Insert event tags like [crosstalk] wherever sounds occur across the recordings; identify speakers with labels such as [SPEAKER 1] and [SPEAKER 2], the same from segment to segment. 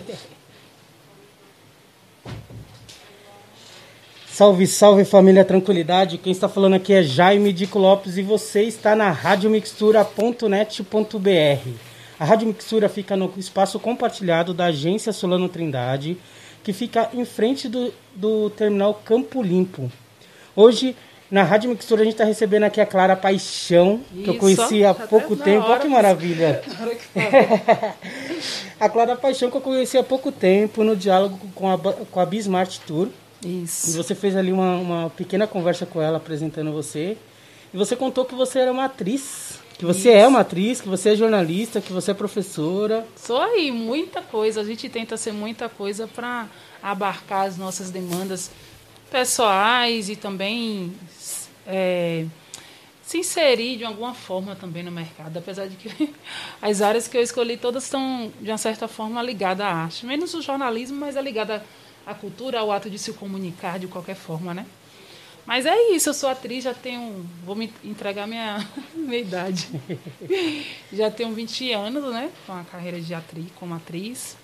[SPEAKER 1] [laughs] Salve, salve família Tranquilidade. Quem está falando aqui é Jaime Dico Lopes e você está na radiomixtura.net.br. A Rádio Mixtura fica no espaço compartilhado da agência Solano Trindade, que fica em frente do, do terminal Campo Limpo. Hoje, na Rádio Mixtura, a gente está recebendo aqui a Clara Paixão, Isso, que eu conheci há tá pouco tempo. Olha que maravilha! [laughs] [laughs] a Clara Paixão, que eu conheci há pouco tempo no diálogo com a, com a Bismart Tour.
[SPEAKER 2] Isso.
[SPEAKER 1] E você fez ali uma, uma pequena conversa com ela, apresentando você. E você contou que você era uma atriz. Que você Isso. é uma atriz, que você é jornalista, que você é professora.
[SPEAKER 2] Sou aí, muita coisa. A gente tenta ser muita coisa para abarcar as nossas demandas pessoais e também é, se inserir de alguma forma também no mercado. Apesar de que [laughs] as áreas que eu escolhi todas estão, de uma certa forma, ligadas à arte. Menos o jornalismo, mas é ligada a cultura ao ato de se comunicar de qualquer forma, né? Mas é isso, eu sou atriz, já tenho. Vou me entregar minha, [laughs] minha idade. [laughs] já tenho 20 anos, né? Com a carreira de atriz, como atriz.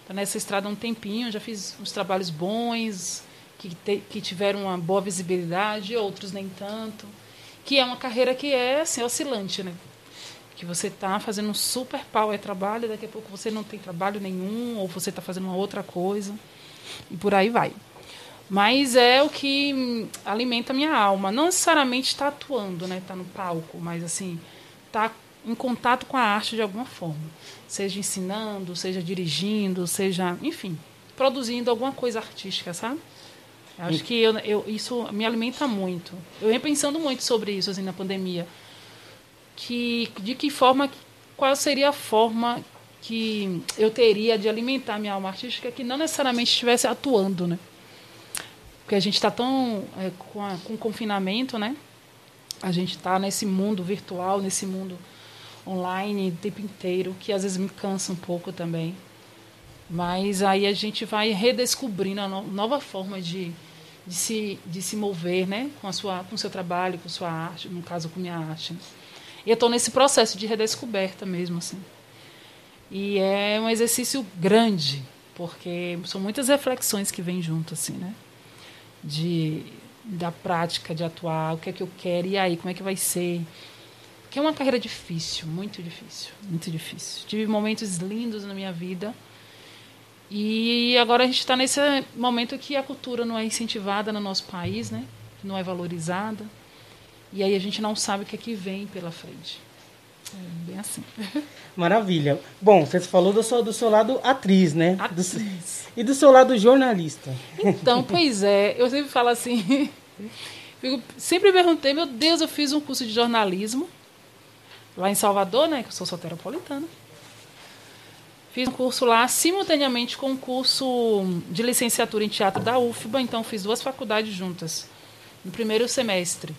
[SPEAKER 2] Estou nessa estrada há um tempinho, já fiz uns trabalhos bons, que, te, que tiveram uma boa visibilidade, outros nem tanto. Que é uma carreira que é assim, oscilante, né? Que você está fazendo um super power trabalho, daqui a pouco você não tem trabalho nenhum, ou você está fazendo uma outra coisa e por aí vai. Mas é o que alimenta a minha alma. Não necessariamente está atuando, né? Está no palco, mas assim, está em contato com a arte de alguma forma. Seja ensinando, seja dirigindo, seja, enfim, produzindo alguma coisa artística, sabe? Acho que eu, eu, isso me alimenta muito. Eu venho pensando muito sobre isso assim, na pandemia. Que, de que forma, qual seria a forma que eu teria de alimentar minha alma artística que não necessariamente estivesse atuando, né? Porque a gente está tão é, com, a, com confinamento, né? A gente está nesse mundo virtual, nesse mundo online o tempo inteiro, que às vezes me cansa um pouco também. Mas aí a gente vai redescobrindo a no, nova forma de, de, se, de se mover, né? Com a sua, com o seu trabalho, com sua arte, no caso com minha arte. E eu estou nesse processo de redescoberta mesmo, assim. E é um exercício grande, porque são muitas reflexões que vêm junto, assim, né? De, da prática, de atuar, o que é que eu quero, e aí, como é que vai ser? Que é uma carreira difícil, muito difícil, muito difícil. Tive momentos lindos na minha vida, e agora a gente está nesse momento que a cultura não é incentivada no nosso país, né? Não é valorizada. E aí a gente não sabe o que é que vem pela frente. É bem assim. [laughs]
[SPEAKER 1] Maravilha. Bom, você falou do seu, do seu lado atriz, né?
[SPEAKER 2] Atriz.
[SPEAKER 1] Do, e do seu lado jornalista.
[SPEAKER 2] Então, [laughs] pois é. Eu sempre falo assim. [laughs] Fico, sempre perguntei, meu Deus, eu fiz um curso de jornalismo lá em Salvador, né? Que eu sou soteropolitana. Fiz um curso lá simultaneamente com um curso de licenciatura em teatro da UFBA, então fiz duas faculdades juntas no primeiro semestre.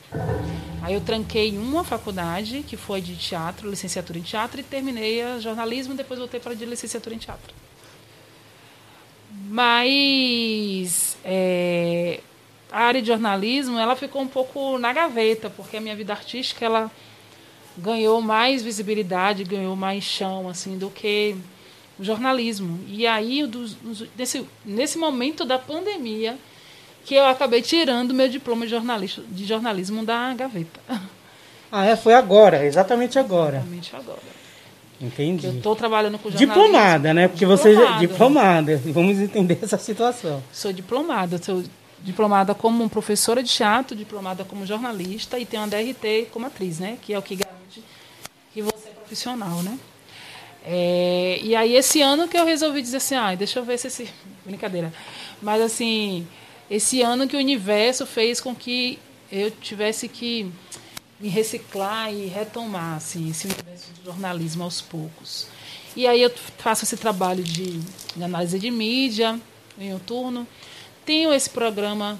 [SPEAKER 2] Aí eu tranquei uma faculdade, que foi de teatro, licenciatura em teatro, e terminei a jornalismo, depois voltei para a licenciatura em teatro. Mas é, a área de jornalismo, ela ficou um pouco na gaveta, porque a minha vida artística, ela ganhou mais visibilidade, ganhou mais chão, assim, do que jornalismo. E aí, nesse, nesse momento da pandemia, que eu acabei tirando meu diploma de, jornalista, de jornalismo da gaveta. [laughs]
[SPEAKER 1] Ah, é? Foi agora, exatamente agora.
[SPEAKER 2] Exatamente agora.
[SPEAKER 1] Entendi.
[SPEAKER 2] Eu estou trabalhando com jornalismo.
[SPEAKER 1] Diplomada, né? Porque diplomada. você já diplomada. Vamos entender essa situação.
[SPEAKER 2] Sou diplomada, sou diplomada como professora de teatro, diplomada como jornalista e tenho uma DRT como atriz, né? Que é o que garante que você é profissional, né? É, e aí esse ano que eu resolvi dizer assim, ah, deixa eu ver se esse [laughs] brincadeira, mas assim esse ano que o universo fez com que eu tivesse que me reciclar e retomar assim, esse universo do jornalismo aos poucos. E aí eu faço esse trabalho de, de análise de mídia em turno. Tenho esse programa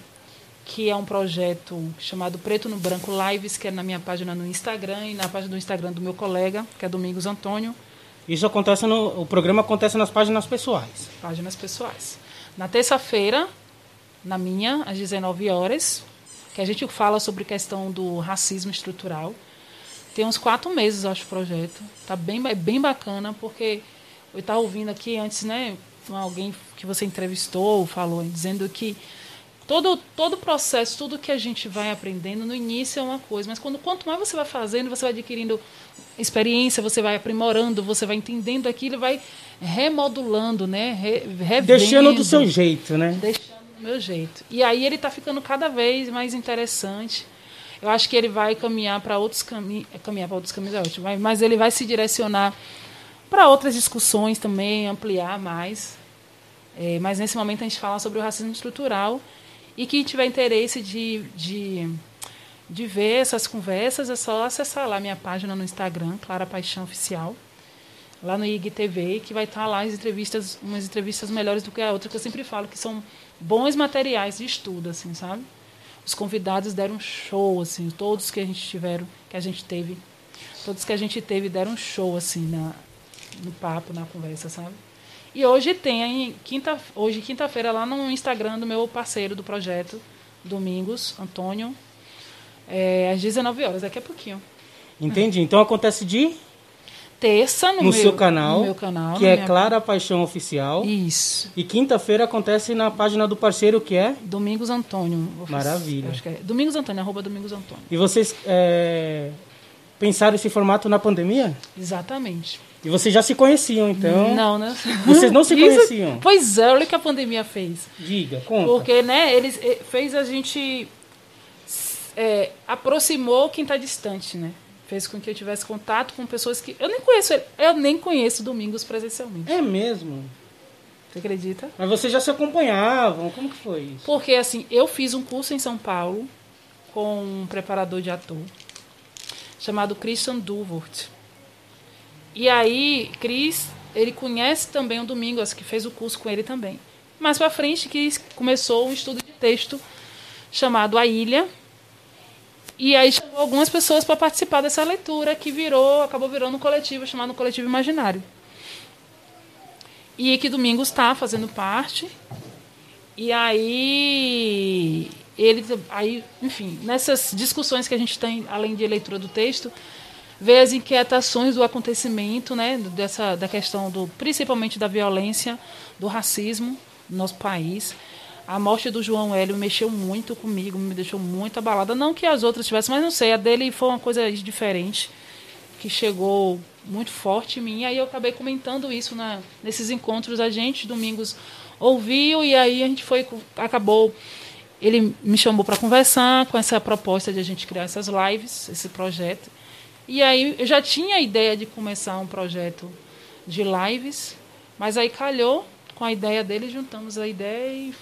[SPEAKER 2] que é um projeto chamado Preto no Branco Lives, que é na minha página no Instagram e na página do Instagram do meu colega, que é Domingos Antônio.
[SPEAKER 1] Isso acontece no o programa acontece nas páginas pessoais.
[SPEAKER 2] Páginas pessoais. Na terça-feira, na minha, às 19 horas, que a gente fala sobre questão do racismo estrutural. Tem uns quatro meses, acho, o projeto. Tá bem, bem bacana, porque eu estava ouvindo aqui antes, né? alguém que você entrevistou falou, dizendo que todo todo processo, tudo que a gente vai aprendendo no início é uma coisa, mas quando quanto mais você vai fazendo, você vai adquirindo experiência, você vai aprimorando, você vai entendendo aquilo, vai remodulando, né? Re, revendo,
[SPEAKER 1] Deixando do seu jeito, né?
[SPEAKER 2] Deixando do meu jeito. E aí ele está ficando cada vez mais interessante. Eu acho que ele vai caminhar para outros caminhos, caminhar para outros caminhos é ótimo, mas ele vai se direcionar para outras discussões também, ampliar mais. É, mas nesse momento a gente fala sobre o racismo estrutural e quem tiver interesse de, de, de ver essas conversas é só acessar lá minha página no Instagram, Clara Paixão Oficial, lá no IGTV, que vai estar lá as entrevistas, umas entrevistas melhores do que a outra, que eu sempre falo que são bons materiais de estudo, assim, sabe? Os convidados deram um show, assim, todos que a gente tiveram, que a gente teve, todos que a gente teve deram um show, assim, na, no papo, na conversa, sabe? E hoje tem, quinta, hoje quinta-feira, lá no Instagram do meu parceiro do projeto, Domingos, Antônio, é, às 19 horas, daqui a pouquinho.
[SPEAKER 1] Entendi. Então acontece de
[SPEAKER 2] terça no,
[SPEAKER 1] no
[SPEAKER 2] meu,
[SPEAKER 1] seu canal,
[SPEAKER 2] no meu canal,
[SPEAKER 1] que é Clara Paixão Oficial.
[SPEAKER 2] Isso.
[SPEAKER 1] E quinta-feira acontece na página do parceiro que é
[SPEAKER 2] Domingos Antônio.
[SPEAKER 1] Maravilha.
[SPEAKER 2] Acho que é Domingos Antônio, arroba Domingos Antônio.
[SPEAKER 1] E vocês é, pensaram esse formato na pandemia?
[SPEAKER 2] Exatamente.
[SPEAKER 1] E vocês já se conheciam, então?
[SPEAKER 2] Não, né?
[SPEAKER 1] Vocês não se [laughs]
[SPEAKER 2] Isso-
[SPEAKER 1] conheciam?
[SPEAKER 2] Pois é, olha o que a pandemia fez.
[SPEAKER 1] Diga, conta.
[SPEAKER 2] Porque, né, eles eh, fez a gente é, aproximou quem está distante, né? Fez com que eu tivesse contato com pessoas que eu nem conheço, ele- eu nem conheço Domingos presencialmente.
[SPEAKER 1] É mesmo?
[SPEAKER 2] Você acredita?
[SPEAKER 1] Mas vocês já se acompanhavam? Como que foi isso?
[SPEAKER 2] Porque assim, eu fiz um curso em São Paulo com um preparador de ator chamado Christian Duvort. E aí, Chris, ele conhece também o Domingos, que fez o curso com ele também. Mais para frente, Chris começou um estudo de texto chamado A Ilha. E aí chamou algumas pessoas para participar dessa leitura que virou, acabou virando um coletivo chamado Coletivo Imaginário. E que Domingos está fazendo parte. E aí ele aí, enfim, nessas discussões que a gente tem além de leitura do texto, vê as inquietações do acontecimento, né, dessa da questão do principalmente da violência, do racismo no nosso país. A morte do João Hélio mexeu muito comigo, me deixou muito abalada. Não que as outras tivessem, mas não sei, a dele foi uma coisa diferente, que chegou muito forte em mim. Aí eu acabei comentando isso na, nesses encontros. A gente, domingos, ouviu e aí a gente foi, acabou. Ele me chamou para conversar com essa proposta de a gente criar essas lives, esse projeto. E aí eu já tinha a ideia de começar um projeto de lives, mas aí calhou com a ideia dele, juntamos a ideia e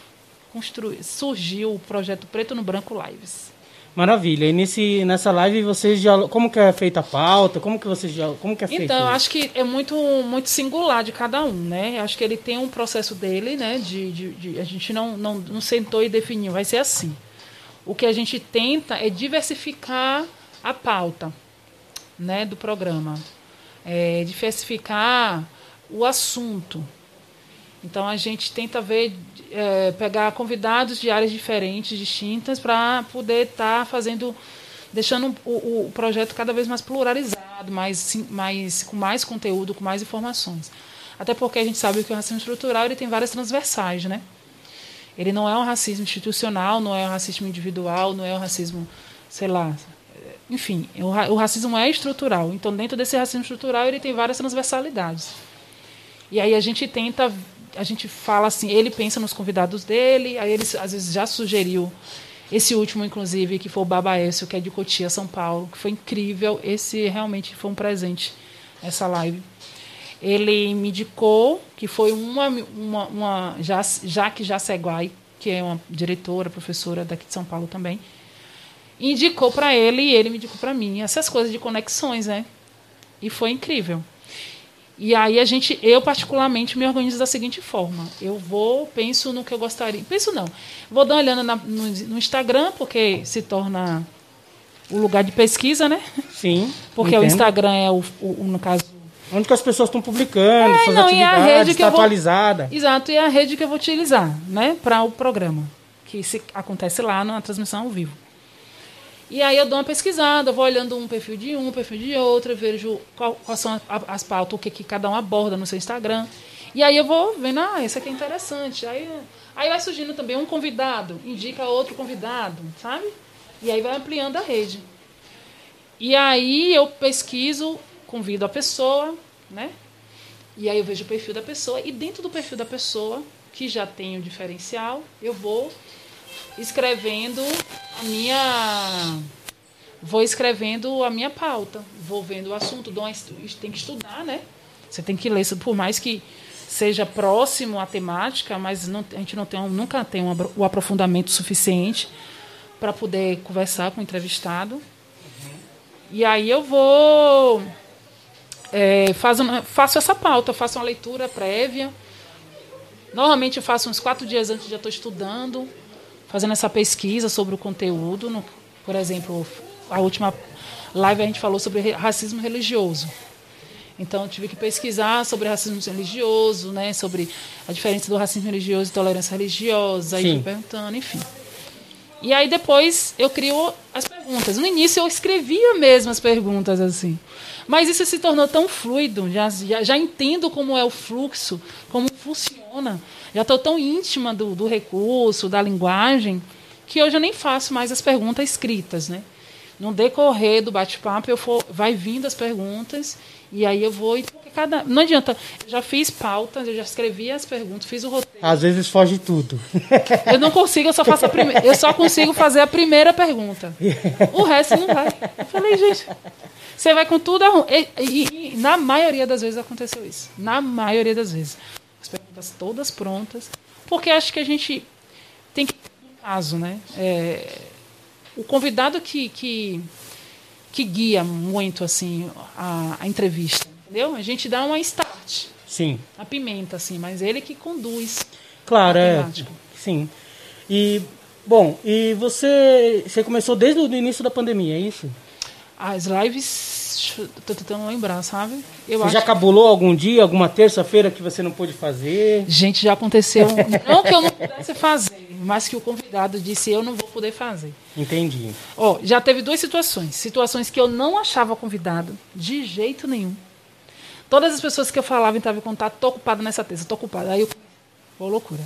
[SPEAKER 2] construi, surgiu o projeto Preto no Branco Lives.
[SPEAKER 1] Maravilha. E nesse, nessa live vocês já. Como que é feita a pauta? Como que vocês já. Como que é feito?
[SPEAKER 2] Então,
[SPEAKER 1] isso?
[SPEAKER 2] acho que é muito, muito singular de cada um, né? Acho que ele tem um processo dele, né? De, de, de- a gente não, não, não sentou e definiu, vai ser assim. O que a gente tenta é diversificar a pauta, né? Do programa, é, diversificar o assunto. Então a gente tenta ver, é, pegar convidados de áreas diferentes, distintas, para poder estar fazendo, deixando o, o projeto cada vez mais pluralizado, mais, mais, com mais conteúdo, com mais informações. Até porque a gente sabe que o racismo estrutural ele tem várias transversais, né? Ele não é um racismo institucional, não é um racismo individual, não é um racismo, sei lá. Enfim, o, ra- o racismo é estrutural. Então, dentro desse racismo estrutural, ele tem várias transversalidades. E aí a gente tenta, a gente fala assim, ele pensa nos convidados dele, aí ele às vezes já sugeriu esse último, inclusive, que foi o Babaécio, que é de Cotia, São Paulo, que foi incrível. Esse realmente foi um presente, essa live. Ele me indicou que foi uma, uma, uma Jaque Jaceguai, que é uma diretora, professora daqui de São Paulo também, indicou para ele e ele me indicou para mim. Essas coisas de conexões, né? E foi incrível. E aí a gente, eu particularmente me organizo da seguinte forma: eu vou, penso no que eu gostaria, penso não, vou dar uma olhada na- no, no Instagram porque se torna o lugar de pesquisa, né?
[SPEAKER 1] Sim.
[SPEAKER 2] Porque o
[SPEAKER 1] entendo.
[SPEAKER 2] Instagram é o, o- o- no caso
[SPEAKER 1] Onde que as pessoas estão publicando,
[SPEAKER 2] É,
[SPEAKER 1] suas
[SPEAKER 2] não, e a
[SPEAKER 1] atividades,
[SPEAKER 2] rede que
[SPEAKER 1] está
[SPEAKER 2] eu vou-
[SPEAKER 1] atualizada.
[SPEAKER 2] Exato, e a rede que eu vou utilizar, né, para o programa, que se, acontece lá na transmissão ao vivo. E aí eu dou uma pesquisada, vou olhando um perfil de um, perfil de outro, vejo qual- quais são as pautas, o que, que cada um aborda no seu Instagram. E aí eu vou vendo, ah, esse aqui é interessante. Aí, aí vai surgindo também um convidado, indica outro convidado, sabe? E aí vai ampliando a rede. E aí eu pesquiso, convido a pessoa, né? E aí eu vejo o perfil da pessoa e dentro do perfil da pessoa, que já tem o diferencial, eu vou escrevendo a minha vou escrevendo a minha pauta, vou vendo o assunto, dou tem que estudar, né? Você tem que ler, por mais que seja próximo à temática, mas não, a gente não tem, nunca tem um, o aprofundamento suficiente para poder conversar com o entrevistado. Uhum. E aí eu vou é, faço, faço essa pauta, faço uma leitura prévia. Normalmente eu faço uns quatro dias antes, já estou estudando, fazendo essa pesquisa sobre o conteúdo. No, por exemplo, a última live a gente falou sobre racismo religioso. Então, eu tive que pesquisar sobre racismo religioso, né, sobre a diferença do racismo religioso e tolerância religiosa, aí fui perguntando, enfim. E aí depois eu crio as perguntas. No início eu escrevia mesmo as perguntas assim. Mas isso se tornou tão fluido, já, já, já entendo como é o fluxo, como funciona. Já estou tão íntima do, do recurso, da linguagem, que hoje eu nem faço mais as perguntas escritas. Né? No decorrer do bate-papo, eu for, vai vindo as perguntas e aí eu vou. Cada, não adianta. Eu já fiz pautas, eu já escrevi as perguntas, fiz o roteiro.
[SPEAKER 1] Às vezes foge tudo.
[SPEAKER 2] Eu não consigo, eu só faço a primeira. Eu só consigo fazer a primeira pergunta. O resto não vai. Eu falei, gente, você vai com tudo arrum... e, e, e, na maioria das vezes aconteceu isso. Na maioria das vezes. As perguntas todas prontas. Porque acho que a gente tem que. No caso, né? É, o convidado que, que que guia muito assim a, a entrevista, entendeu? A gente dá uma start.
[SPEAKER 1] Sim.
[SPEAKER 2] A pimenta, assim, mas ele que conduz.
[SPEAKER 1] Claro, é. Sim. E bom, e você você começou desde o início da pandemia, é isso?
[SPEAKER 2] As lives, tô tentando lembrar, sabe?
[SPEAKER 1] Eu você já cabulou algum dia, alguma terça-feira que você não pôde fazer?
[SPEAKER 2] Gente, já aconteceu. [laughs] não que eu não pudesse fazer, mas que o convidado disse eu não vou poder fazer.
[SPEAKER 1] Entendi.
[SPEAKER 2] Ó, oh, já teve duas situações. Situações que eu não achava convidado, de jeito nenhum. Todas as pessoas que eu falava entravam em contato, tô ocupada nessa terça, tô ocupada. Aí eu. Pô, loucura.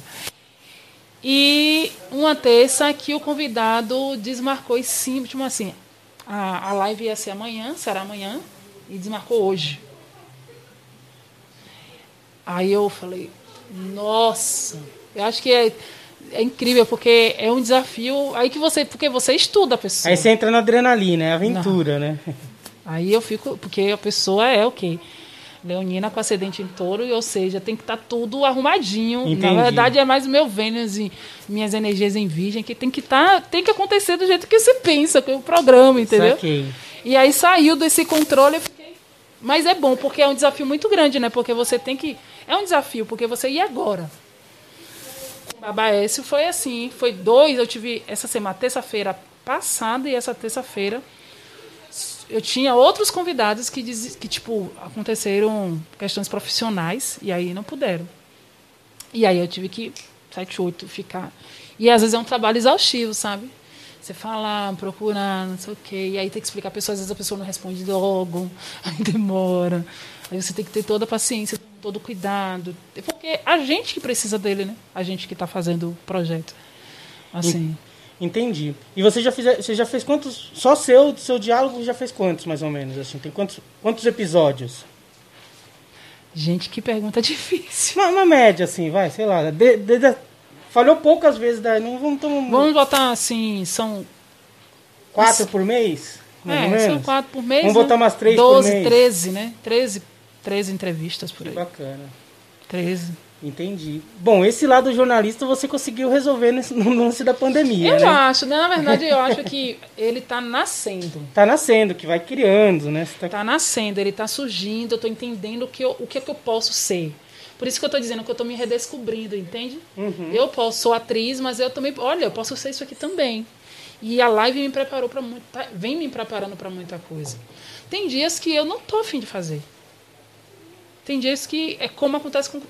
[SPEAKER 2] E uma terça que o convidado desmarcou e sim, tipo assim, a, a live ia ser amanhã, será amanhã, e desmarcou hoje. Aí eu falei, nossa, eu acho que é é incrível, porque é um desafio. Aí que você. Porque você estuda a pessoa.
[SPEAKER 1] Aí você entra na adrenalina, é aventura, Não. né?
[SPEAKER 2] Aí eu fico. Porque a pessoa é o quê? Leonina com acidente em touro, ou seja, tem que estar tá tudo arrumadinho. Entendi. Na verdade, é mais o meu Vênus e minhas energias em virgem, que tem que estar. Tá, tem que acontecer do jeito que você pensa, com o programa, entendeu? E aí saiu desse controle, eu fiquei. Mas é bom, porque é um desafio muito grande, né? Porque você tem que. É um desafio, porque você. E agora? Babaécio foi assim, foi dois, eu tive essa semana, terça-feira passada e essa terça-feira eu tinha outros convidados que, diz, que tipo, aconteceram questões profissionais e aí não puderam. E aí eu tive que, sete, oito, ficar. E às vezes é um trabalho exaustivo, sabe? Você falar, procurar, não sei o quê. E aí tem que explicar a pessoa, às vezes a pessoa não responde logo, [laughs] aí demora. Aí você tem que ter toda a paciência, todo o cuidado. Porque a gente que precisa dele, né? A gente que está fazendo o projeto. Assim.
[SPEAKER 1] Entendi. E você já fez, você já fez quantos? Só seu, seu diálogo já fez quantos, mais ou menos? Assim, tem quantos, quantos episódios?
[SPEAKER 2] Gente, que pergunta [laughs] difícil.
[SPEAKER 1] Uma, média, assim, vai, sei lá. De, de, de, falhou poucas vezes, daí não vamos. Tamo...
[SPEAKER 2] Vamos botar assim, são.
[SPEAKER 1] Quatro por mês?
[SPEAKER 2] Mais é, são quatro por mês.
[SPEAKER 1] Vamos
[SPEAKER 2] né?
[SPEAKER 1] botar umas três
[SPEAKER 2] 12,
[SPEAKER 1] por mês.
[SPEAKER 2] 13, né? 13, 13 entrevistas por aí.
[SPEAKER 1] Que bacana.
[SPEAKER 2] 13.
[SPEAKER 1] Entendi. Bom, esse lado jornalista você conseguiu resolver no lance da pandemia,
[SPEAKER 2] eu
[SPEAKER 1] né?
[SPEAKER 2] acho, né? Na verdade, eu acho que ele está nascendo.
[SPEAKER 1] Está [laughs] nascendo, que vai criando, né?
[SPEAKER 2] Está tá nascendo, ele está surgindo, eu estou entendendo o que, eu, o que é que eu posso ser. Por isso que eu estou dizendo que eu estou me redescobrindo, entende? Uhum. Eu posso, sou atriz, mas eu também, olha, eu posso ser isso aqui também. E a live me preparou para muito, tá, vem me preparando para muita coisa. Tem dias que eu não tô afim de fazer. Tem dias que é como acontece com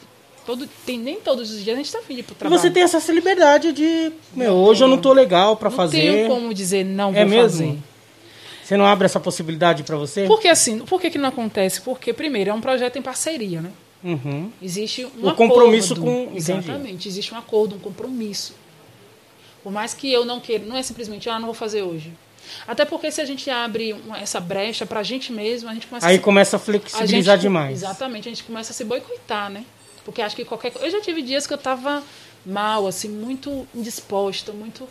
[SPEAKER 2] todo tem nem todos os dias a gente está afim de ir pro trabalho.
[SPEAKER 1] Você tem essa liberdade de, meu, hoje tenho. eu não tô legal para fazer. Não
[SPEAKER 2] tenho como dizer não é vou mesmo? fazer.
[SPEAKER 1] Você não abre essa possibilidade para você?
[SPEAKER 2] Porque assim, por que, que não acontece? Porque primeiro é um projeto em parceria, né?
[SPEAKER 1] Uhum.
[SPEAKER 2] Existe um
[SPEAKER 1] O compromisso
[SPEAKER 2] acordo.
[SPEAKER 1] com- entendi.
[SPEAKER 2] Exatamente, existe um acordo, um compromisso. Por mais que eu não queira, não é simplesmente, ah, não vou fazer hoje. Até porque se a gente abre uma- essa brecha pra gente mesmo, a gente começa
[SPEAKER 1] Aí
[SPEAKER 2] a se
[SPEAKER 1] começa a
[SPEAKER 2] a
[SPEAKER 1] flexibilizar
[SPEAKER 2] gente-
[SPEAKER 1] demais.
[SPEAKER 2] Exatamente, a gente começa a se boicotar, né? Porque acho que qualquer. Eu já tive dias que eu tava mal, assim, muito indisposta, muito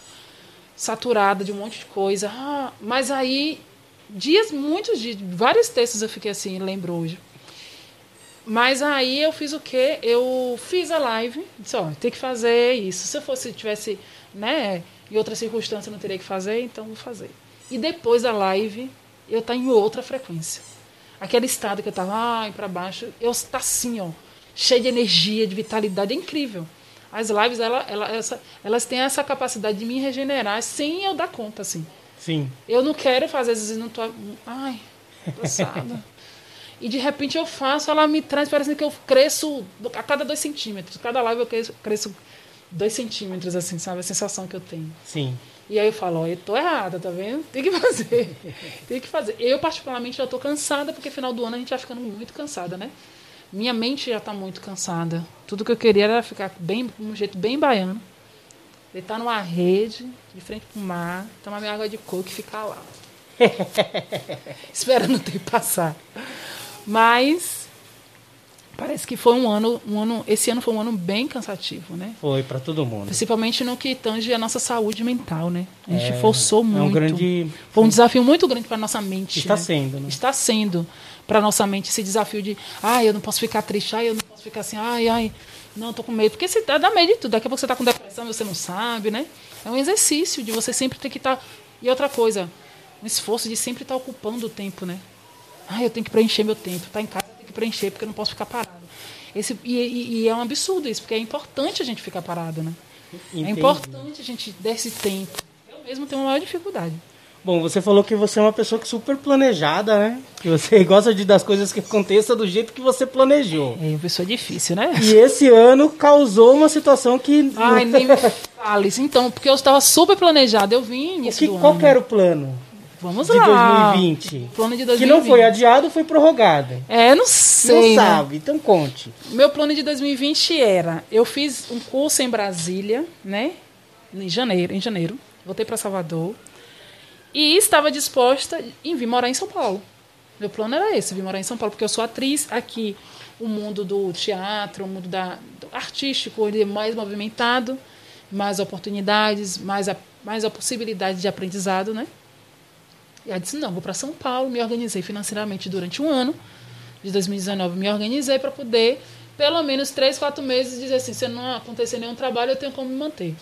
[SPEAKER 2] saturada de um monte de coisa. Ah, mas aí, dias, muitos dias, vários textos eu fiquei assim, lembro hoje. Mas aí eu fiz o quê? Eu fiz a live, disse, ó, tem que fazer isso. Se eu fosse, tivesse, né, em outra circunstância eu não teria que fazer, então vou fazer. E depois da live, eu tá em outra frequência. Aquele estado que eu tava, ai, para baixo, eu tá assim, ó, cheio de energia, de vitalidade, é incrível. As lives, ela, ela, essa, elas têm essa capacidade de me regenerar sem eu dar conta, assim.
[SPEAKER 1] Sim.
[SPEAKER 2] Eu não quero fazer, às vezes não tô. Ai, cansada. e de repente eu faço, ela me traz, parece que eu cresço a cada dois centímetros. Cada live eu cresço, cresço dois centímetros, assim, sabe? A sensação que eu tenho.
[SPEAKER 1] Sim.
[SPEAKER 2] E aí eu falo, ó, eu tô errada, tá vendo? Tem que fazer. [laughs] Tem que fazer. Eu, particularmente, já tô cansada, porque final do ano a gente vai ficando muito cansada, né? Minha mente já tá muito cansada. Tudo que eu queria era ficar bem, de um jeito bem baiano. Deitar numa rede, de frente pro mar, tomar minha água de coco e ficar lá. [laughs] Esperando o tempo passar. Mas parece que foi um ano, um ano. Esse ano foi um ano bem cansativo, né?
[SPEAKER 1] Foi para todo mundo.
[SPEAKER 2] Principalmente no que tange a nossa saúde mental, né? A gente
[SPEAKER 1] É,
[SPEAKER 2] forçou
[SPEAKER 1] é um
[SPEAKER 2] muito.
[SPEAKER 1] grande-
[SPEAKER 2] Foi um desafio muito grande para nossa mente.
[SPEAKER 1] Está
[SPEAKER 2] né?
[SPEAKER 1] sendo, né?
[SPEAKER 2] Está sendo para nossa mente esse desafio de, ai, eu não posso ficar triste, ai, eu não posso ficar assim, ai, ai, não, tô com medo. Porque você dá medo de tudo. Daqui a pouco você está com depressão e você não sabe, né? É um exercício de você sempre ter que estar. E outra coisa, um esforço de sempre estar ocupando o tempo, né? Ai, eu tenho que preencher meu tempo. Tá em casa, eu tenho que preencher, porque eu não posso ficar parado. Esse, e, e- e é um absurdo isso, porque é importante a gente ficar parado, né?
[SPEAKER 1] Entendi.
[SPEAKER 2] É importante a gente dar esse tempo. Eu mesmo tenho uma maior dificuldade.
[SPEAKER 1] Bom, você falou que você é uma pessoa que super planejada, né? Que você [laughs] gosta de das coisas que aconteçam do jeito que você planejou.
[SPEAKER 2] É uma pessoa difícil, né?
[SPEAKER 1] E esse ano causou uma situação que. [laughs]
[SPEAKER 2] Ai, nem me fale isso. Então, porque eu estava super planejada. Eu vim
[SPEAKER 1] o
[SPEAKER 2] início
[SPEAKER 1] que, qual
[SPEAKER 2] ano.
[SPEAKER 1] que era o plano
[SPEAKER 2] Vamos
[SPEAKER 1] de
[SPEAKER 2] lá.
[SPEAKER 1] 2020?
[SPEAKER 2] Plano de
[SPEAKER 1] Que
[SPEAKER 2] 2020.
[SPEAKER 1] não foi adiado, foi prorrogado.
[SPEAKER 2] É, não sei.
[SPEAKER 1] não
[SPEAKER 2] né?
[SPEAKER 1] sabe, então conte.
[SPEAKER 2] Meu plano de 2020 era, eu fiz um curso em Brasília, né? Em janeiro, em janeiro. Voltei para Salvador e estava disposta em vir morar em São Paulo. Meu plano era esse, vir morar em São Paulo, porque eu sou atriz aqui. O mundo do teatro, o mundo da, do artístico, ele é mais movimentado, mais oportunidades, mais a, mais a possibilidade de aprendizado, né? E aí disse, não, vou para São Paulo, me organizei financeiramente durante um ano, de 2019, me organizei para poder, pelo menos três, quatro meses, dizer assim, se não acontecer nenhum trabalho, eu tenho como me manter.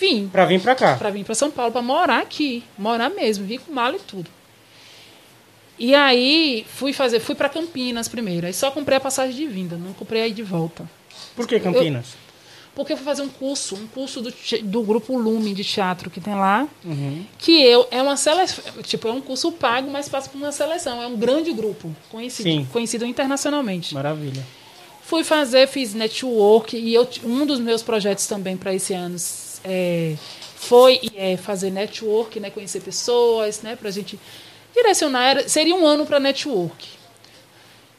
[SPEAKER 2] Vim
[SPEAKER 1] Pra vir pra cá.
[SPEAKER 2] para vir para São Paulo, para morar aqui, morar mesmo, vim com mala e tudo. E aí fui fazer, fui para Campinas primeiro, aí só comprei a passagem de vinda, não comprei aí de volta.
[SPEAKER 1] Por que Campinas?
[SPEAKER 2] Porque eu fui fazer um curso, um curso do, do grupo Lume de teatro que tem lá,
[SPEAKER 1] Uhum.
[SPEAKER 2] que eu é uma seleção, tipo, é um curso pago, mas passa por uma seleção, é um grande grupo, conhecido,
[SPEAKER 1] Sim.
[SPEAKER 2] conhecido internacionalmente.
[SPEAKER 1] Maravilha.
[SPEAKER 2] Fui fazer, fiz network e eu, um dos meus projetos também para esse ano é, foi é, fazer network, né, conhecer pessoas, né, para a gente direcionar. Era, seria um ano para network.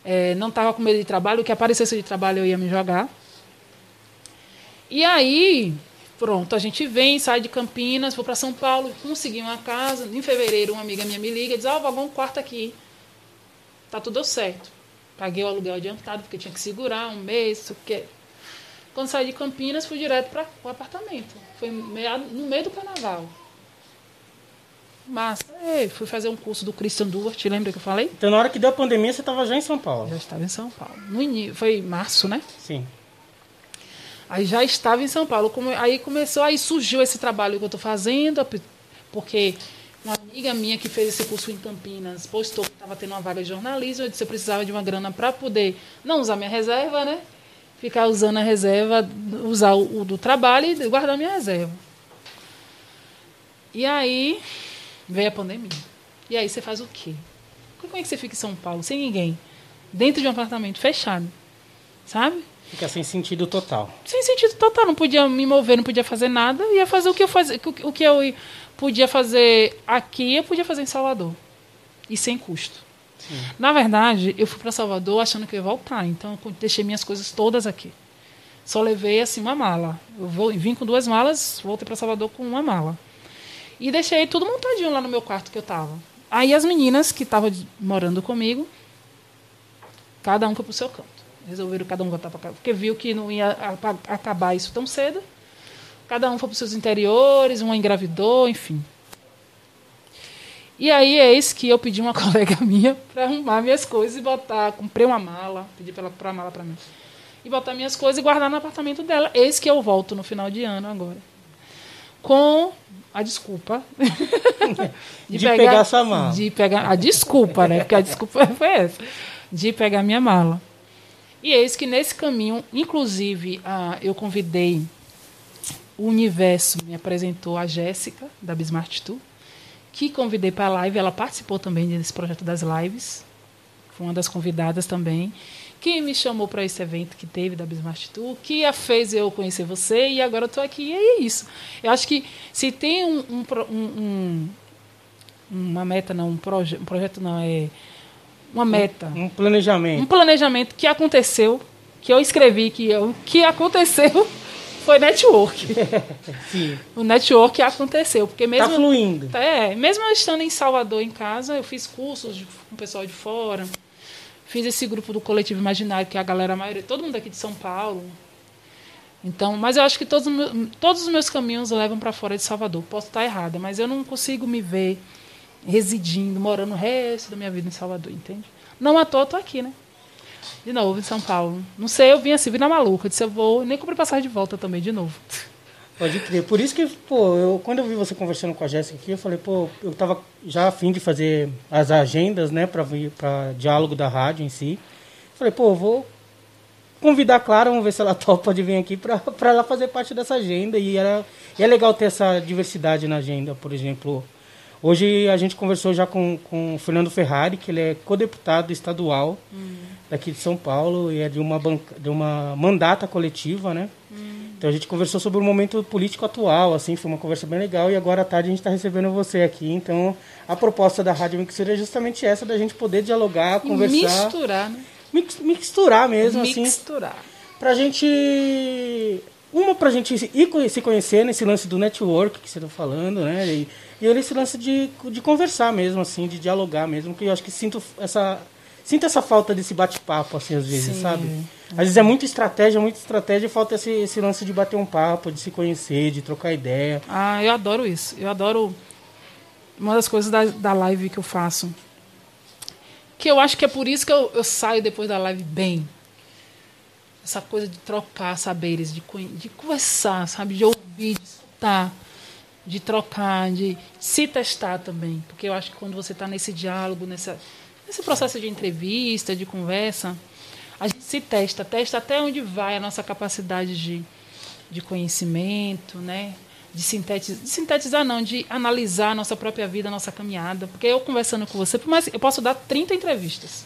[SPEAKER 2] É, não estava com medo de trabalho, o que aparecesse de trabalho eu ia me jogar. E aí, pronto, a gente vem, sai de Campinas, vou para São Paulo, consegui uma casa. Em fevereiro, uma amiga minha me liga e diz: Ah, alugar um quarto aqui. Tá tudo certo. Paguei o aluguel adiantado, porque tinha que segurar um mês, isso que. Quando saí de Campinas, fui direto para o apartamento. Foi no meio do carnaval. Mas ei, fui fazer um curso do Christian Duarte, lembra que eu falei?
[SPEAKER 1] Então, na hora que deu a pandemia, você estava já em São Paulo.
[SPEAKER 2] Já estava em São Paulo. No ini- foi em março, né?
[SPEAKER 1] Sim.
[SPEAKER 2] Aí já estava em São Paulo. Aí começou, aí surgiu esse trabalho que eu estou fazendo, porque uma amiga minha que fez esse curso em Campinas postou que estava tendo uma vaga de jornalismo. Eu disse que eu precisava de uma grana para poder não usar minha reserva, né? Ficar usando a reserva, usar o, o do trabalho e guardar minha reserva. E aí veio a pandemia. E aí você faz o quê? Como é que você fica em São Paulo sem ninguém? Dentro de um apartamento fechado. Sabe?
[SPEAKER 1] Fica sem sentido total.
[SPEAKER 2] sem sentido total, não podia me mover, não podia fazer nada, ia fazer o que eu fazia, o que eu podia fazer aqui, eu podia fazer em Salvador. E sem custo. Na verdade, eu fui para Salvador achando que ia voltar, então eu deixei minhas coisas todas aqui. Só levei assim uma mala. Eu vou, vim com duas malas, voltei para Salvador com uma mala. E deixei tudo montadinho lá no meu quarto que eu tava. Aí as meninas que estavam morando comigo, cada um foi pro seu canto. Resolveram cada um voltar para casa, porque viu que não ia acabar isso tão cedo. Cada um foi para os seus interiores, uma engravidou, enfim. E aí é isso que eu pedi uma [laughs] colega minha para arrumar minhas coisas e botar. Comprei uma mala, pedi para ela comprar mala para mim. E botar minhas coisas e guardar no apartamento dela. Eis que eu volto no final de ano agora. Com a desculpa [laughs]
[SPEAKER 1] de, de pegar, pegar sua mala.
[SPEAKER 2] De pegar, a desculpa, né? Porque a desculpa [laughs] foi essa. De pegar minha mala. E eis que nesse caminho, inclusive, ah, eu convidei o Universo, me apresentou a Jéssica, da Bismart Tour, que convidei para a live. Ela participou também desse projeto das lives. Foi uma das convidadas também que me chamou para esse evento que teve da Bismarck Tour, que a fez eu conhecer você e agora eu estou aqui e é isso. Eu acho que se tem um, um, um uma meta, não, um, proje um projeto não, é uma meta.
[SPEAKER 1] Um, um, planejamento.
[SPEAKER 2] Um planejamento que aconteceu, que eu escrevi, que o que aconteceu foi network. [laughs]
[SPEAKER 1] Sim.
[SPEAKER 2] O network aconteceu, porque mesmo
[SPEAKER 1] tá fluindo.
[SPEAKER 2] É, mesmo estando em Salvador em casa, eu fiz cursos de, com o pessoal de fora. Fiz esse grupo do Coletivo Imaginário, que é a galera, a maioria, todo mundo aqui de São Paulo. Então, mas eu acho que todos, todos os meus caminhos levam para fora de Salvador. Posso estar errada, mas eu não consigo me ver residindo, morando o resto da minha vida em Salvador, entende? Não à toa, estou aqui, né? De novo, em São Paulo. Não sei, eu vim assim, vim na maluca. Eu disse, eu vou, nem comprei passagem de volta também, de novo.
[SPEAKER 1] Pode crer. Por isso que, pô, eu, quando eu vi você conversando com a Jéssica aqui, eu falei, pô, eu tava já afim de fazer as agendas, né, para vir para diálogo da rádio em si. Falei, pô, vou convidar a Clara, vamos ver se ela [laughs] topa de vir aqui para ela fazer parte dessa agenda. E, era, e é legal ter essa diversidade na agenda, por exemplo. Hoje a gente conversou já com, com o Fernando Ferrari, que ele é co-deputado estadual hum. daqui de São Paulo e é de uma, banca, de uma mandata coletiva, né? Hum. Então a gente conversou sobre o momento político atual, assim, foi uma conversa bem legal e agora à tarde a gente está recebendo você aqui. Então a proposta da Rádio Mixtura é justamente essa, da gente poder dialogar, e conversar.
[SPEAKER 2] Misturar, né?
[SPEAKER 1] Mix, mixturar mesmo,
[SPEAKER 2] Mixturar.
[SPEAKER 1] assim.
[SPEAKER 2] Mixturar.
[SPEAKER 1] Pra gente. Uma pra gente ir se conhecer nesse lance do network que você está falando, né? E, e esse lance de, de conversar mesmo, assim, de dialogar mesmo, que eu acho que sinto essa sinto essa falta desse bate-papo, assim, às vezes, Sim. sabe? Às vezes é muita estratégia, muita estratégia e falta esse, esse lance de bater um papo, de se conhecer, de trocar ideia.
[SPEAKER 2] Ah, eu adoro isso. Eu adoro. Uma das coisas da, da live que eu faço. Que eu acho que é por isso que eu, eu saio depois da live bem. Essa coisa de trocar saberes, de, de conversar, sabe? De ouvir, de escutar, de trocar, de se testar também. Porque eu acho que quando você está nesse diálogo, nessa esse processo de entrevista, de conversa, a gente se testa, testa até onde vai a nossa capacidade de, de conhecimento, né? De sintetizar, de sintetizar, não, de analisar a nossa própria vida, a nossa caminhada. Porque eu conversando com você, mas eu posso dar 30 entrevistas.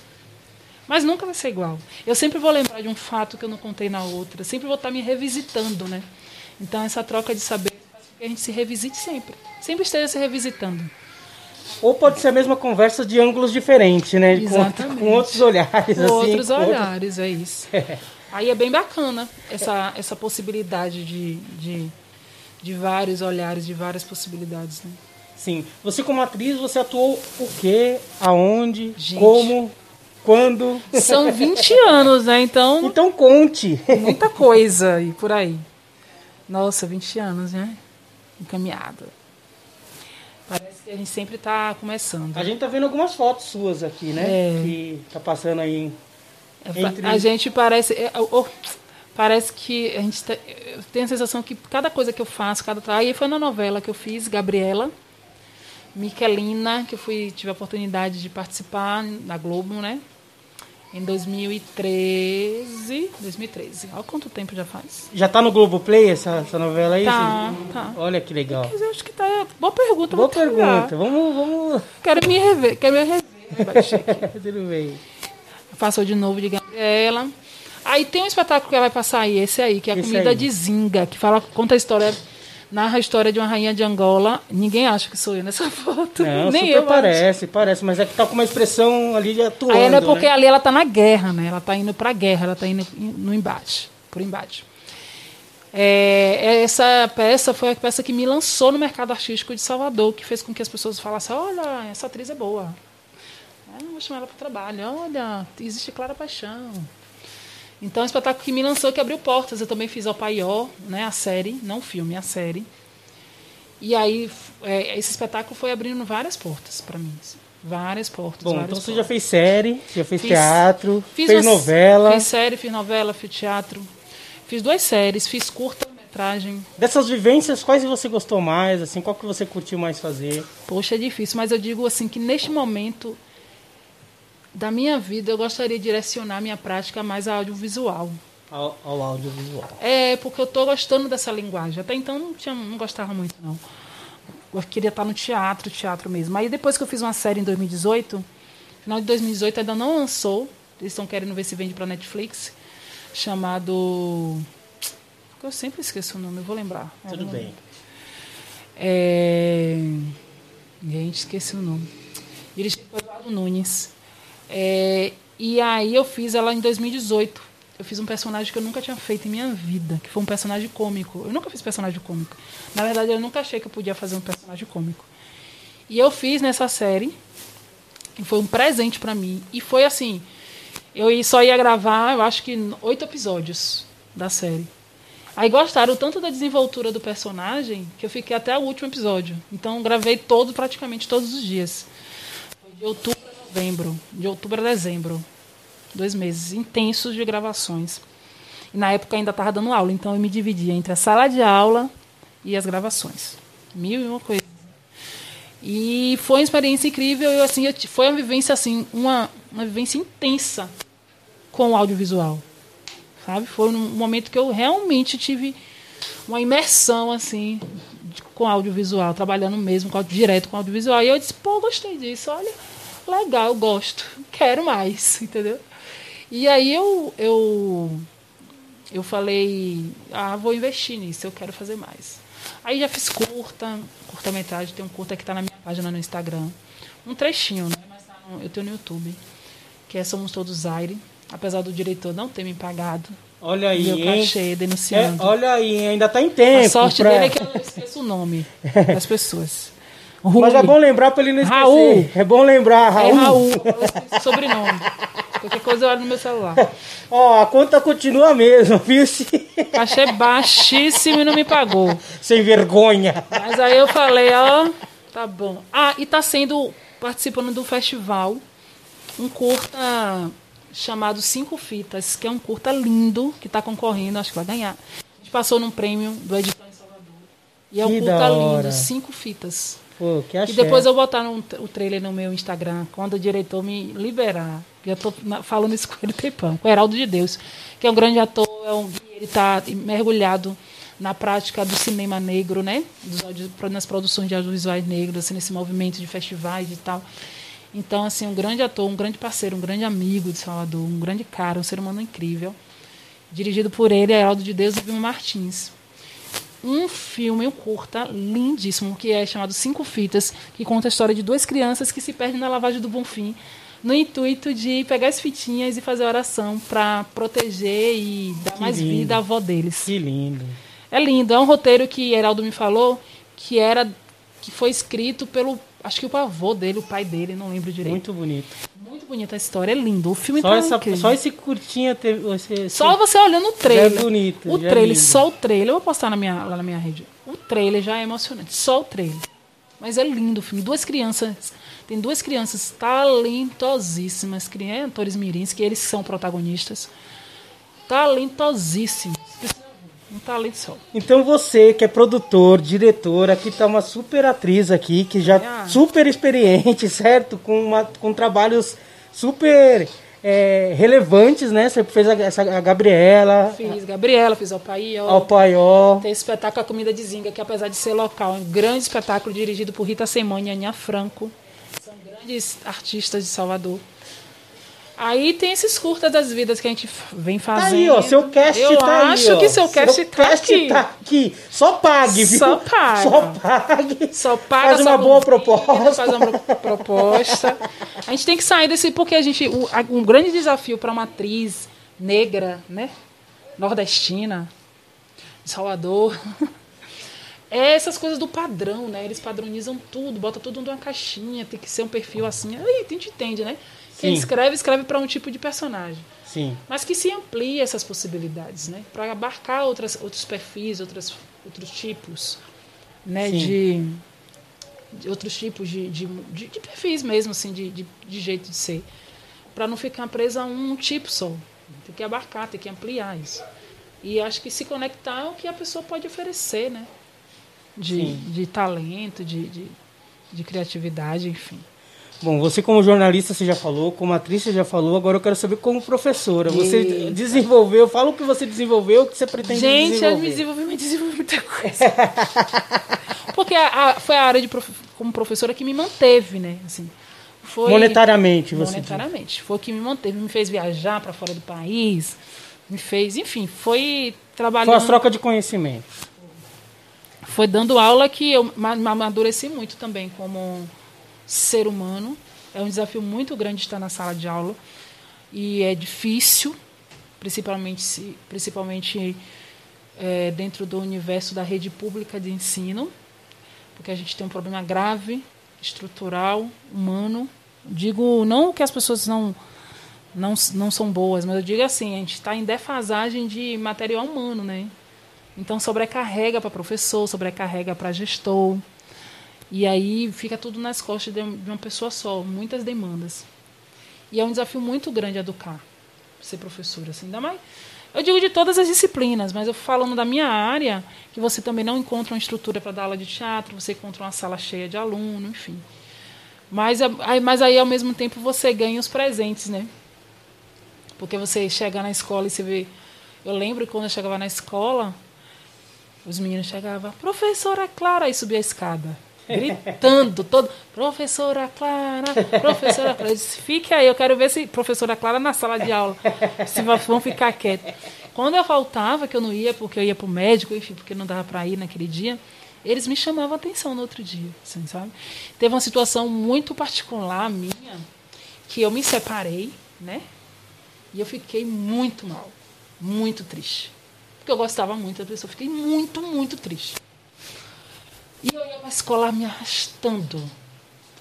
[SPEAKER 2] Mas nunca vai ser igual. Eu sempre vou lembrar de um fato que eu não contei na outra. Sempre vou estar me revisitando, né? Então, essa troca de saber que a gente se revisite sempre. Sempre esteja se revisitando.
[SPEAKER 1] Ou pode ser a mesma conversa de ângulos diferentes, né?
[SPEAKER 2] Exatamente.
[SPEAKER 1] Com, com outros olhares.
[SPEAKER 2] Com
[SPEAKER 1] assim,
[SPEAKER 2] outros com olhares, outros... é isso. É. Aí é bem bacana essa, essa possibilidade de, de, de vários olhares, de várias possibilidades. Né?
[SPEAKER 1] Sim. Você como atriz, você atuou o quê? Aonde? Gente, como? Quando?
[SPEAKER 2] São 20 anos, né? Então.
[SPEAKER 1] Então conte.
[SPEAKER 2] Muita coisa e por aí. Nossa, 20 anos, né? Encaminhada. Parece que a gente sempre está começando.
[SPEAKER 1] A gente está vendo algumas fotos suas aqui, né? É. Que tá passando aí.
[SPEAKER 2] É, entre... A gente parece. É, oh, parece que a gente tá, eu tenho a sensação que cada coisa que eu faço, cada aí foi na novela que eu fiz, Gabriela, Miquelina, que eu fui tive a oportunidade de participar na Globo, né? Em 2013. 2013. Olha quanto tempo já faz.
[SPEAKER 1] Já tá no Globoplay essa, essa novela aí?
[SPEAKER 2] Tá, tá.
[SPEAKER 1] Olha que legal.
[SPEAKER 2] Eu acho que tá. Boa pergunta.
[SPEAKER 1] Boa pergunta. Vamos, vamos.
[SPEAKER 2] Quero me rever. Quero me rever. [laughs]
[SPEAKER 1] Tudo bem.
[SPEAKER 2] Passou de novo de Gabriela. Aí tem um espetáculo que ela vai passar aí, esse aí, que é a esse Comida aí. de Zinga, que fala, conta a história narra a história de uma rainha de Angola. Ninguém acha que sou eu nessa [laughs] foto.
[SPEAKER 1] Não,
[SPEAKER 2] Nem
[SPEAKER 1] super
[SPEAKER 2] eu.
[SPEAKER 1] parece, parece, mas é que tá com uma expressão ali de atuando,
[SPEAKER 2] Aí é porque
[SPEAKER 1] né?
[SPEAKER 2] ali ela tá na guerra, né? Ela tá indo pra guerra, ela tá indo no embate, por embate. É, essa peça foi a peça que me lançou no mercado artístico de Salvador, que fez com que as pessoas falassem: olha, essa atriz é boa. Ah, vou chamar ela para o trabalho. Olha, existe Clara Paixão. Então, é um espetáculo que me lançou, que abriu portas. Eu também fiz o Paió, né, a série, não o filme, a série. E aí, é, esse espetáculo foi abrindo várias portas para mim. assim. Várias portas.
[SPEAKER 1] Bom,
[SPEAKER 2] várias
[SPEAKER 1] então você
[SPEAKER 2] portas.
[SPEAKER 1] já fez série, já fez
[SPEAKER 2] Fiz-
[SPEAKER 1] teatro,
[SPEAKER 2] Fiz
[SPEAKER 1] fez
[SPEAKER 2] umas-
[SPEAKER 1] novela.
[SPEAKER 2] Fiz série, fiz novela, fiz teatro. Fiz duas séries, fiz curta-metragem.
[SPEAKER 1] Dessas vivências, quais você gostou mais? Assim, qual que você curtiu mais fazer?
[SPEAKER 2] Poxa, é difícil, mas eu digo assim que neste momento da minha vida eu gostaria de direcionar minha prática mais ao audiovisual.
[SPEAKER 1] Ao, ao audiovisual.
[SPEAKER 2] É, porque eu estou gostando dessa linguagem. Até então não, tinha, não gostava muito, não. Eu queria estar no teatro, teatro mesmo. Aí depois que eu fiz uma série em 2018, final de 2018 ainda não lançou, eles estão querendo ver se vende para Netflix, chamado... Eu sempre esqueço o nome, eu vou lembrar.
[SPEAKER 1] Tudo
[SPEAKER 2] Algum-
[SPEAKER 1] bem.
[SPEAKER 2] É... Gente, esqueci o nome. Dirigido por Eduardo Nunes. É, E aí eu fiz ela em 2018. Eu fiz um personagem que eu nunca tinha feito em minha vida, que foi um personagem cômico. Eu nunca fiz personagem cômico. Na verdade, eu nunca achei que eu podia fazer um personagem cômico. E eu fiz nessa série, que foi um presente para mim. E foi assim, eu só ia gravar, eu acho que oito episódios da série. Aí gostaram tanto da desenvoltura do personagem que eu fiquei até o último episódio. Então gravei todo, praticamente todos os dias. Foi de outubro novembro, de outubro a dezembro. Dois meses intensos de gravações. E na época ainda estava dando aula, então eu me dividia entre a sala de aula e as gravações. Mil e uma coisa. E foi uma experiência incrível. Eu, assim, eu foi uma vivência assim, uma, uma vivência intensa com o audiovisual sabe? Foi um momento que eu realmente tive uma imersão assim com audiovisual, trabalhando mesmo com, direto com audiovisual. E eu disse, pô, gostei disso, olha, legal, eu gosto, quero mais, entendeu? E aí eu eu eu falei, ah, vou investir nisso, eu quero fazer mais. Aí já fiz curta, curta-metragem, tem um curta que está na minha página no Instagram. Um trechinho, né? Mas tá no- eu tenho no YouTube, que é Somos Todos Zaire. Apesar do diretor não ter me pagado,
[SPEAKER 1] Olha aí,
[SPEAKER 2] meu cachê
[SPEAKER 1] É,
[SPEAKER 2] denunciando.
[SPEAKER 1] olha aí, ainda tá em tempo.
[SPEAKER 2] a sorte
[SPEAKER 1] pra-
[SPEAKER 2] dele é que eu não esqueço o nome [laughs] das pessoas.
[SPEAKER 1] Mas é
[SPEAKER 2] Rui.
[SPEAKER 1] bom lembrar pra ele não esquecer.
[SPEAKER 2] Raul.
[SPEAKER 1] É bom lembrar, Raul.
[SPEAKER 2] É Raul, esqueci o sobrenome. Qualquer coisa eu olho no meu celular.
[SPEAKER 1] Ó, a conta continua a mesma, viu? Se-
[SPEAKER 2] Cachê baixíssimo e não me pagou.
[SPEAKER 1] Sem vergonha.
[SPEAKER 2] Mas aí eu falei, ó, tá bom. Ah, e tá sendo, participando do festival, um curta chamado Cinco Fitas, que é um curta lindo, que tá concorrendo, acho que vai ganhar. A gente passou num prêmio do editor em Salvador. E é um
[SPEAKER 1] Que
[SPEAKER 2] curta lindo, Cinco Fitas.
[SPEAKER 1] Pô, que
[SPEAKER 2] E
[SPEAKER 1] achei.
[SPEAKER 2] depois eu botar no, o trailer no meu Instagram, quando o diretor me liberar. Já tô falando isso com ele tempão, com o Heraldo de Deus, que é um grande ator, é um, ele está mergulhado na prática do cinema negro, né? Nas produções de audiovisuais negros, assim, nesse movimento de festivais e tal. Então, assim, um grande ator, um grande parceiro, um grande amigo de Salvador, um grande cara, um ser humano incrível. Dirigido por ele, Heraldo de Deus e Vilma Martins um filme, um curta, lindíssimo, que é chamado Cinco Fitas, que conta a história de duas crianças que se perdem na lavagem do Bonfim, no intuito de pegar as fitinhas e fazer oração para proteger e dar
[SPEAKER 1] Que
[SPEAKER 2] mais
[SPEAKER 1] lindo.
[SPEAKER 2] vida à avó deles.
[SPEAKER 1] Que lindo.
[SPEAKER 2] É lindo, é um roteiro que Heraldo me falou que era que foi escrito pelo, acho que o avô dele, o pai dele, não lembro direito.
[SPEAKER 1] Muito bonito.
[SPEAKER 2] Muito bonita a história, é lindo. O filme
[SPEAKER 1] Só,
[SPEAKER 2] tá
[SPEAKER 1] essa,
[SPEAKER 2] incrível.
[SPEAKER 1] só esse curtinha teve. Esse,
[SPEAKER 2] Só você olhando o trailer.
[SPEAKER 1] Já é bonito,
[SPEAKER 2] O
[SPEAKER 1] é
[SPEAKER 2] trailer,
[SPEAKER 1] lindo.
[SPEAKER 2] só o trailer. Eu vou postar na minha, lá na minha rede. O trailer já é emocionante. Só o trailer. Mas é lindo o filme. Duas crianças. Tem duas crianças talentosíssimas, é, atores mirins, que eles são protagonistas. Talentosíssimos. Um talento só.
[SPEAKER 1] Então você que é produtor, diretor, aqui tá uma super atriz aqui, que já
[SPEAKER 2] Ah.
[SPEAKER 1] super experiente, [laughs] certo? Com, uma, com trabalhos super é, relevantes, né? Você fez a, essa, a Gabriela,
[SPEAKER 2] Fiz Gabriela, fiz Alpaió.
[SPEAKER 1] ao Paió.
[SPEAKER 2] Tem esse espetáculo A Comida de Zinga, que apesar de ser local, é um grande espetáculo dirigido por Rita Semani e Aninha Franco. São grandes artistas de Salvador. Aí tem esses curtas das vidas que a gente vem
[SPEAKER 1] Tá
[SPEAKER 2] fazendo.
[SPEAKER 1] aí, ó. Seu cast
[SPEAKER 2] Eu
[SPEAKER 1] tá aí.
[SPEAKER 2] acho
[SPEAKER 1] ó.
[SPEAKER 2] que seu cast tá aqui.
[SPEAKER 1] tá aqui. Só pague, viu?
[SPEAKER 2] Só paga.
[SPEAKER 1] Só pague.
[SPEAKER 2] Só paga
[SPEAKER 1] Faz uma boa proposta.
[SPEAKER 2] Faz uma pro- proposta. A gente tem que sair desse, porque a gente. um grande desafio para uma atriz negra, né? Nordestina, de Salvador. [laughs] É essas coisas do padrão, né? Eles padronizam tudo, bota tudo numa caixinha, tem que ser um perfil assim. Aí a gente entende, né? Quem
[SPEAKER 1] Sim.
[SPEAKER 2] escreve, escreve para um tipo de personagem.
[SPEAKER 1] Sim.
[SPEAKER 2] Mas que se amplie essas possibilidades, né? Para abarcar outras, outros perfis, outras, outros tipos, né? De, de outros tipos de, de, de, de perfis mesmo, assim, de, de, de jeito de ser. Para não ficar presa a um tipo só. Tem que abarcar, tem que ampliar isso. E acho que se conectar é o que a pessoa pode oferecer, né? De,
[SPEAKER 1] Sim.
[SPEAKER 2] de talento, de, de, de criatividade, enfim.
[SPEAKER 1] Bom, você como jornalista você já falou, como atriz você já falou, agora eu quero saber como professora. Você
[SPEAKER 2] Eita.
[SPEAKER 1] desenvolveu, fala o que você desenvolveu, o que você pretende
[SPEAKER 2] Gente, eu
[SPEAKER 1] desenvolver.
[SPEAKER 2] me desenvolvi, me desenvolvi muita coisa. [laughs] Porque a- a- foi a área de prof- como professora que me manteve, né? Assim, foi,
[SPEAKER 1] Monetariamente, você
[SPEAKER 2] monetariamente. Foi o que me manteve, me fez viajar para fora do país, me fez, enfim, foi
[SPEAKER 1] diz.
[SPEAKER 2] trabalhando.
[SPEAKER 1] Foi as trocas de conhecimento.
[SPEAKER 2] Foi dando aula que eu ma- ma- amadureci muito também como ser humano. É um desafio muito grande estar na sala de aula e é difícil, principalmente se, principalmente é, dentro do universo da rede pública de ensino, porque a gente tem um problema grave, estrutural, humano. Digo não que as pessoas não não, não são boas, mas eu digo assim, a gente está em defasagem de material humano, né? Então sobrecarrega para professor, sobrecarrega para gestor. E aí fica tudo nas costas de uma pessoa só, muitas demandas. E é um desafio muito grande educar, ser professora. Assim, ainda mais, eu digo de todas as disciplinas, mas eu falando da minha área, que você também não encontra uma estrutura para dar aula de teatro, você encontra uma sala cheia de aluno, enfim. Mas, aí- mas aí, ao mesmo tempo, você ganha os presentes, né? Porque você chega na escola e você vê. Eu lembro quando eu chegava na escola, os meninos chegavam, professora Clara, aí subia a escada, gritando, todo, professora Clara, professora Clara. Eu disse, fique aí, eu quero ver se professora Clara na sala de aula, se vão ficar quietos. Quando eu faltava, que eu não ia, porque eu ia para o médico, enfim, porque não dava para ir naquele dia, eles me chamavam a atenção no outro dia, assim, sabe? Teve uma situação muito particular minha, que eu me separei, né? E eu fiquei muito mal, muito triste. Porque eu gostava muito da pessoa, fiquei muito, muito triste. E eu ia para a escola me arrastando,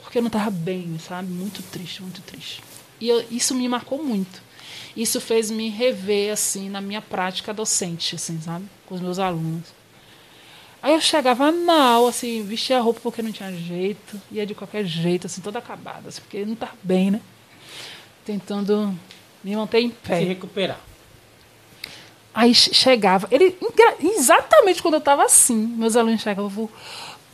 [SPEAKER 2] porque eu não estava bem, sabe? Muito triste, muito triste. E eu- isso me marcou muito. Isso fez me rever, assim, na minha prática docente, assim, sabe? Com os meus alunos. Aí eu chegava na aula, assim, vestia a roupa porque não tinha jeito, ia de qualquer jeito, assim, toda acabada, assim, porque não estava bem, né? Tentando me manter em pé.
[SPEAKER 1] Se recuperar.
[SPEAKER 2] Aí che- chegava, ele exatamente quando eu estava assim, meus alunos chegavam,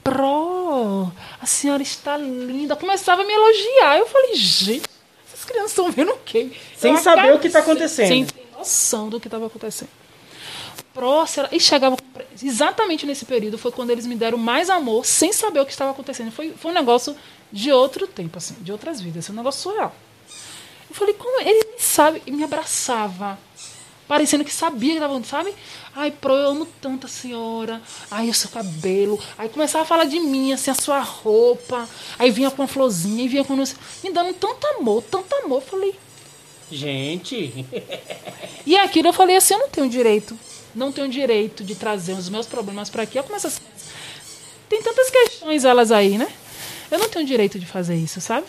[SPEAKER 2] pro, a senhora está linda, começava a me elogiar. Eu falei, gente, essas crianças estão vendo o quê?
[SPEAKER 1] Sem
[SPEAKER 2] Eu
[SPEAKER 1] saber
[SPEAKER 2] acabei-
[SPEAKER 1] o que tá acontecendo.
[SPEAKER 2] Sem ter noção do que estava acontecendo. Pro, será- e chegava exatamente nesse período foi quando eles me deram mais amor, sem saber o que estava acontecendo. Foi, foi um negócio de outro tempo, assim, de outras vidas, um negócio surreal. Eu falei, como ele sabe? E me abraçava. Parecendo que sabia que estava, sabe? Ai, pro, eu amo tanto a senhora. Ai, o seu cabelo. Aí começava a falar de mim, assim, a sua roupa. Aí vinha com uma florzinha, e vinha com. Me dando tanto amor, tanto amor. Eu falei.
[SPEAKER 1] Gente,
[SPEAKER 2] E aquilo eu falei assim: eu não tenho direito. Não tenho direito de trazer os meus problemas para aqui. Eu começo assim. Tem tantas questões elas aí, né? Eu não tenho direito de fazer isso, sabe?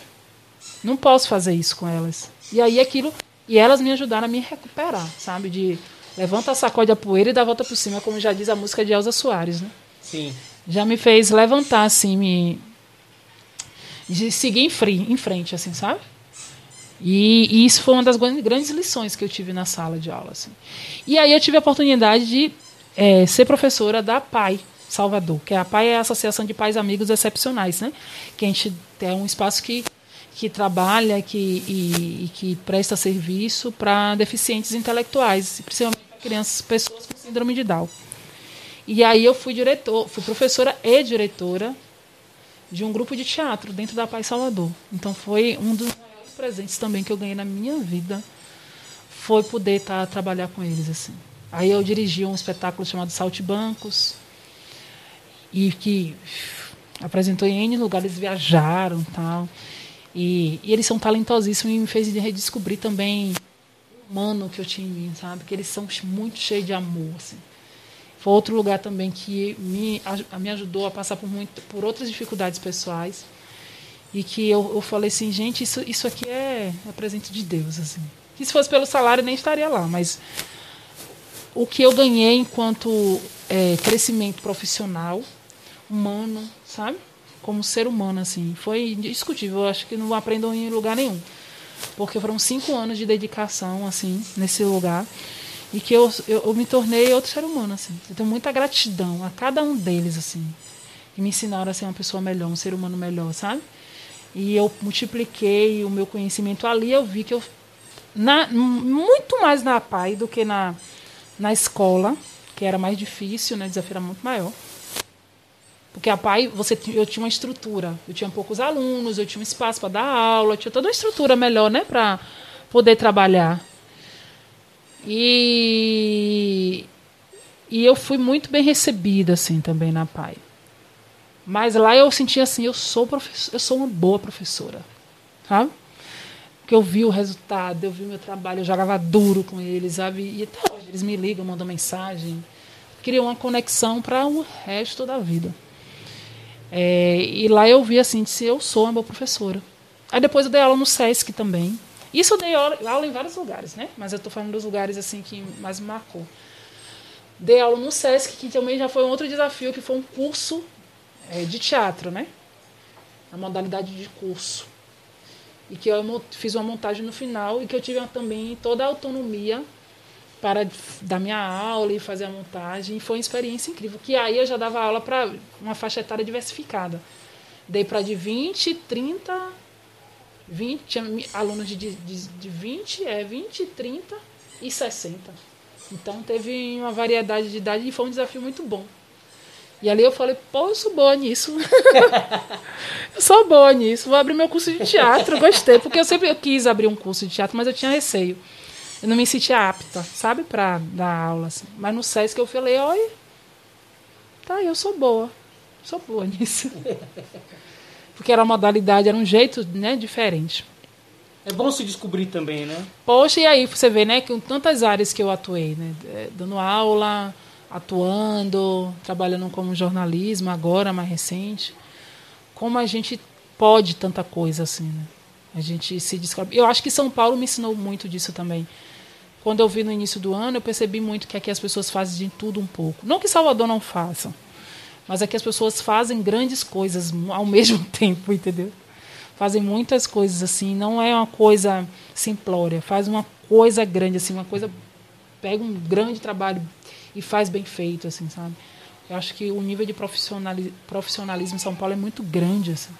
[SPEAKER 2] Não posso fazer isso com elas. E aí aquilo. E elas me ajudaram a me recuperar, sabe? De levanta, sacode a poeira e dá a volta por cima, como já diz a música de Elza Soares, né?
[SPEAKER 1] sim.
[SPEAKER 2] Já me fez levantar, assim, me. De seguir em, fri- em frente, assim, sabe? E, e isso foi uma das gran- grandes lições que eu tive na sala de aula. Assim. E aí eu tive a oportunidade de eh, ser professora da PAI Salvador, que a PAI é a Associação de Pais Amigos Excepcionais, né? Que a gente tem um espaço que, que trabalha que, e, e que presta serviço para deficientes intelectuais, principalmente para crianças, pessoas com síndrome de Down. E aí eu fui diretor, fui professora e diretora de um grupo de teatro dentro da Paz Salvador. Então foi um dos maiores presentes também que eu ganhei na minha vida foi poder tá, trabalhar com eles assim. Aí eu dirigi um espetáculo chamado Saltibancos e que apresentou em N lugares, viajaram tal. E, e eles são talentosíssimos e me fez redescobrir também o humano que eu tinha em mim, sabe? Que eles são muito cheios de amor, assim. Foi outro lugar também que me, me ajudou a passar por, muito, por outras dificuldades pessoais. E que eu, eu falei assim, gente, isso, isso aqui é, é presente de Deus. Assim. Que se fosse pelo salário, nem estaria lá. Mas o que eu ganhei enquanto é, crescimento profissional, humano, sabe? Como ser humano, assim, foi indiscutível. Eu acho que não aprendo em lugar nenhum. Porque foram cinco anos de dedicação, assim, nesse lugar e que eu, eu, eu, me tornei outro ser humano assim. Eu tenho muita gratidão a cada um deles assim, que me ensinaram a ser uma pessoa melhor, um ser humano melhor, sabe? E eu multipliquei o meu conhecimento ali, eu vi que eu na, muito mais na PAI do que na na escola, que era mais difícil, né? O desafio era muito maior. Porque a PAI, você, eu tinha uma estrutura, eu tinha poucos alunos, eu tinha um espaço para dar aula, eu tinha toda uma estrutura melhor, né, para poder trabalhar. E, e eu fui muito bem recebida assim também na PAI. Mas lá eu senti assim, eu sou eu sou uma boa professora, sabe? Porque eu vi o resultado, eu vi o meu trabalho, eu jogava duro com eles, sabe? E até hoje eles me ligam, mandam mensagem, criam uma conexão para o resto da vida. É, e lá eu vi assim, disse, eu sou uma boa professora. Aí depois eu dei aula no SESC também, isso eu dei aula em vários lugares, né? Mas eu estou falando dos lugares assim que mais me marcou. Dei aula no SESC, que também já foi um outro desafio, que foi um curso é, de teatro, né? A modalidade de curso. E que eu fiz uma montagem no final e que eu tive também toda a autonomia para dar minha aula e fazer a montagem. Foi uma experiência incrível. Que aí eu já dava aula para uma faixa etária diversificada. Dei para de 20, 30 20, tinha alunos de, de, de 20, é, 20, 30 e 60. Então teve uma variedade de idade e foi um desafio muito bom. E ali eu falei, pô, eu sou boa nisso. [laughs] eu sou boa nisso, vou abrir meu curso de teatro, gostei. Porque eu sempre quis abrir um curso de teatro, mas eu tinha receio. Eu não me sentia apta, sabe, para dar aula. Assim. Mas no SESC eu falei, olha, tá, eu sou boa. Sou boa [laughs] nisso porque era uma modalidade, era um jeito né, diferente.
[SPEAKER 1] É bom se descobrir também, né?
[SPEAKER 2] Poxa, e aí você vê, né, que em tantas áreas que eu atuei, né? É, dando aula, atuando, trabalhando como jornalismo, agora mais recente. Como a gente pode tanta coisa assim, né? A gente se descobre. Eu acho que São Paulo me ensinou muito disso também. Quando eu vi no início do ano, eu percebi muito que aqui as pessoas fazem de tudo um pouco. Não que Salvador não faça, mas é que as pessoas fazem grandes coisas ao [laughs] mesmo tempo, entendeu? Fazem muitas coisas assim, não é uma coisa simplória, faz uma coisa grande assim, uma coisa pega um grande trabalho e faz bem feito assim, sabe? Eu acho que o nível de profissionalismo em São Paulo é muito grande assim.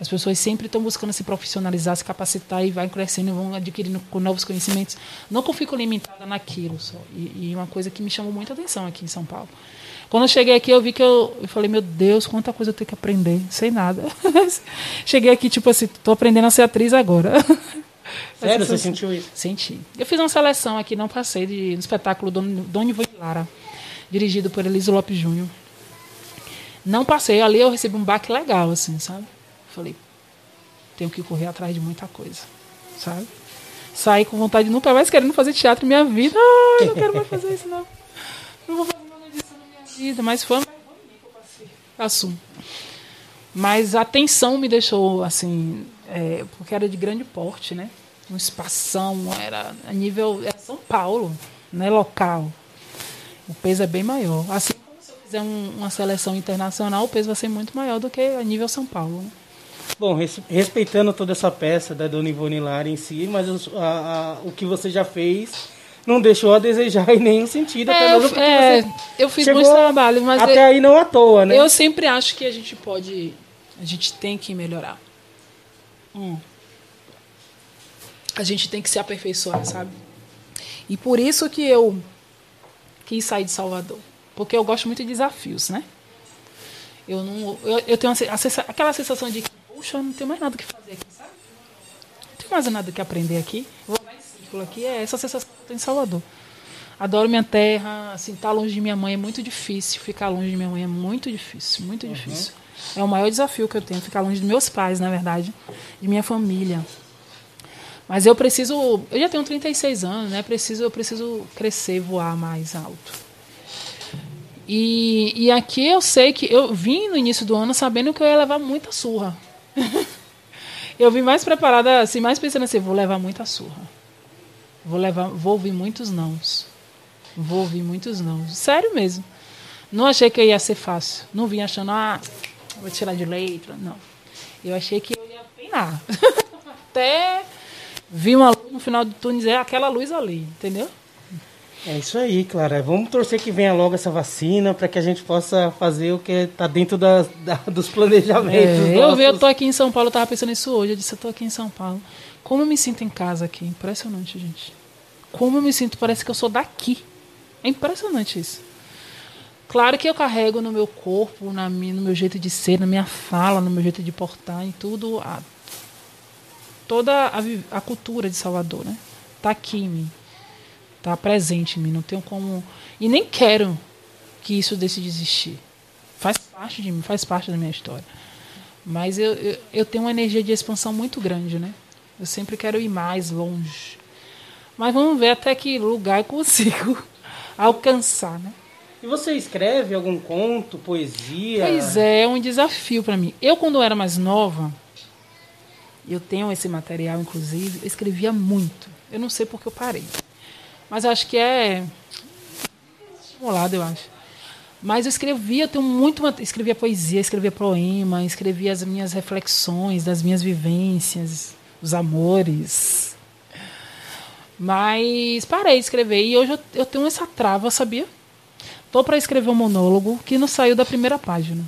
[SPEAKER 2] As pessoas sempre estão buscando se profissionalizar, se capacitar e vai crescendo, vão adquirindo novos conhecimentos. Não que eu fico limitada naquilo só. E, e uma coisa que me chamou muita atenção aqui em São Paulo quando eu cheguei aqui, eu vi que eu, eu falei, meu Deus, quanta coisa eu tenho que aprender, sem nada. [laughs] cheguei aqui, tipo assim, tô aprendendo a ser atriz agora. [laughs]
[SPEAKER 1] Sério, você sentiu isso?
[SPEAKER 2] Senti. Eu fiz uma seleção aqui, não passei, de um espetáculo Dona Ivone Lara, dirigido por Elisa Lopes Júnior. Não passei, ali eu recebi um baque legal, assim, sabe? Falei, tenho que correr atrás de muita coisa, sabe? Saí com vontade de nunca mais querendo fazer teatro em minha vida. Ai, não quero mais fazer isso, não. Não vou fazer vida, mas foi uma. Assumo. Mas a tensão me deixou, assim, é, porque era de grande porte, né? Um espação, era a nível. Era São Paulo, né? Local. O peso é bem maior. Assim como se eu fizer um, uma seleção internacional, o peso vai ser muito maior do que a nível São Paulo. Né?
[SPEAKER 1] Bom, respeitando toda essa peça da Dona Ivone Lara em si, mas a, a, o que você já fez não deixou a desejar [laughs] em nenhum sentido.
[SPEAKER 2] É, eu, é, eu fiz muito trabalho, mas
[SPEAKER 1] até aí não à toa, né?
[SPEAKER 2] Eu sempre acho que a gente pode, a gente tem que melhorar. Hum. A gente tem que se aperfeiçoar, sabe? E por isso que eu quis sair de Salvador, porque eu gosto muito de desafios, né? Eu não, eu, eu tenho aquela sensação de que, puxa, eu não tenho mais nada que fazer aqui, sabe? tenho mais nada que aprender aqui. Vou dar em círculo aqui. É essa sensação que eu tenho em Salvador. Adoro minha terra. Assim, estar tá longe de minha mãe é muito difícil. Ficar longe de minha mãe é muito difícil. Muito uhum. difícil. É o maior desafio que eu tenho. Ficar longe dos meus pais, na verdade. De minha família. Mas eu preciso. Eu já tenho 36 anos, né? Preciso, eu preciso crescer, voar mais alto. E, e aqui eu sei que eu vim no início do ano sabendo que eu ia levar muita surra. [laughs] eu vim mais preparada, assim, mais pensando assim, vou levar muita surra. Vou levar, vou ouvir muitos nãos. Vou ouvir muitos nãos. Sério mesmo. Não achei que ia ser fácil. Não vim achando, ah, vou tirar de letra. Não. Eu achei que eu ia penar. [laughs] Até vi uma luz no final do túnel dizer aquela luz ali, entendeu?
[SPEAKER 1] É isso aí, Clara. Vamos torcer que venha logo essa vacina para que a gente possa fazer o que está dentro da, da, dos planejamentos.
[SPEAKER 2] É, eu, vi, eu tô aqui em São Paulo, eu tava pensando nisso hoje. Eu disse, eu tô aqui em São Paulo. Como eu me sinto em casa aqui? Impressionante, gente. Como eu me sinto, parece que eu sou daqui. É impressionante isso. Claro que eu carrego no meu corpo, na minha, no meu jeito de ser, na minha fala, no meu jeito de portar, em tudo, a, toda a, a cultura de Salvador, né? Tá aqui em mim tá presente em mim, não tenho como e nem quero que isso deixe de existir. Faz parte de mim, faz parte da minha história. Mas eu, eu, eu tenho uma energia de expansão muito grande, né? Eu sempre quero ir mais longe. Mas vamos ver até que lugar eu consigo [laughs] alcançar, né?
[SPEAKER 1] E você escreve algum conto, poesia?
[SPEAKER 2] Pois é, é um desafio para mim. Eu, quando eu era mais nova, eu tenho esse material, inclusive, eu escrevia muito. Eu não sei porque eu parei. Mas acho que é estimulado, eu acho. Mas eu escrevia, eu tenho muito. Escrevia poesia, escrevia poema, escrevia as minhas reflexões, das minhas vivências, os amores. Mas parei de escrever e hoje eu, eu tenho essa trava, sabia? Tô para escrever um monólogo que não saiu da primeira página.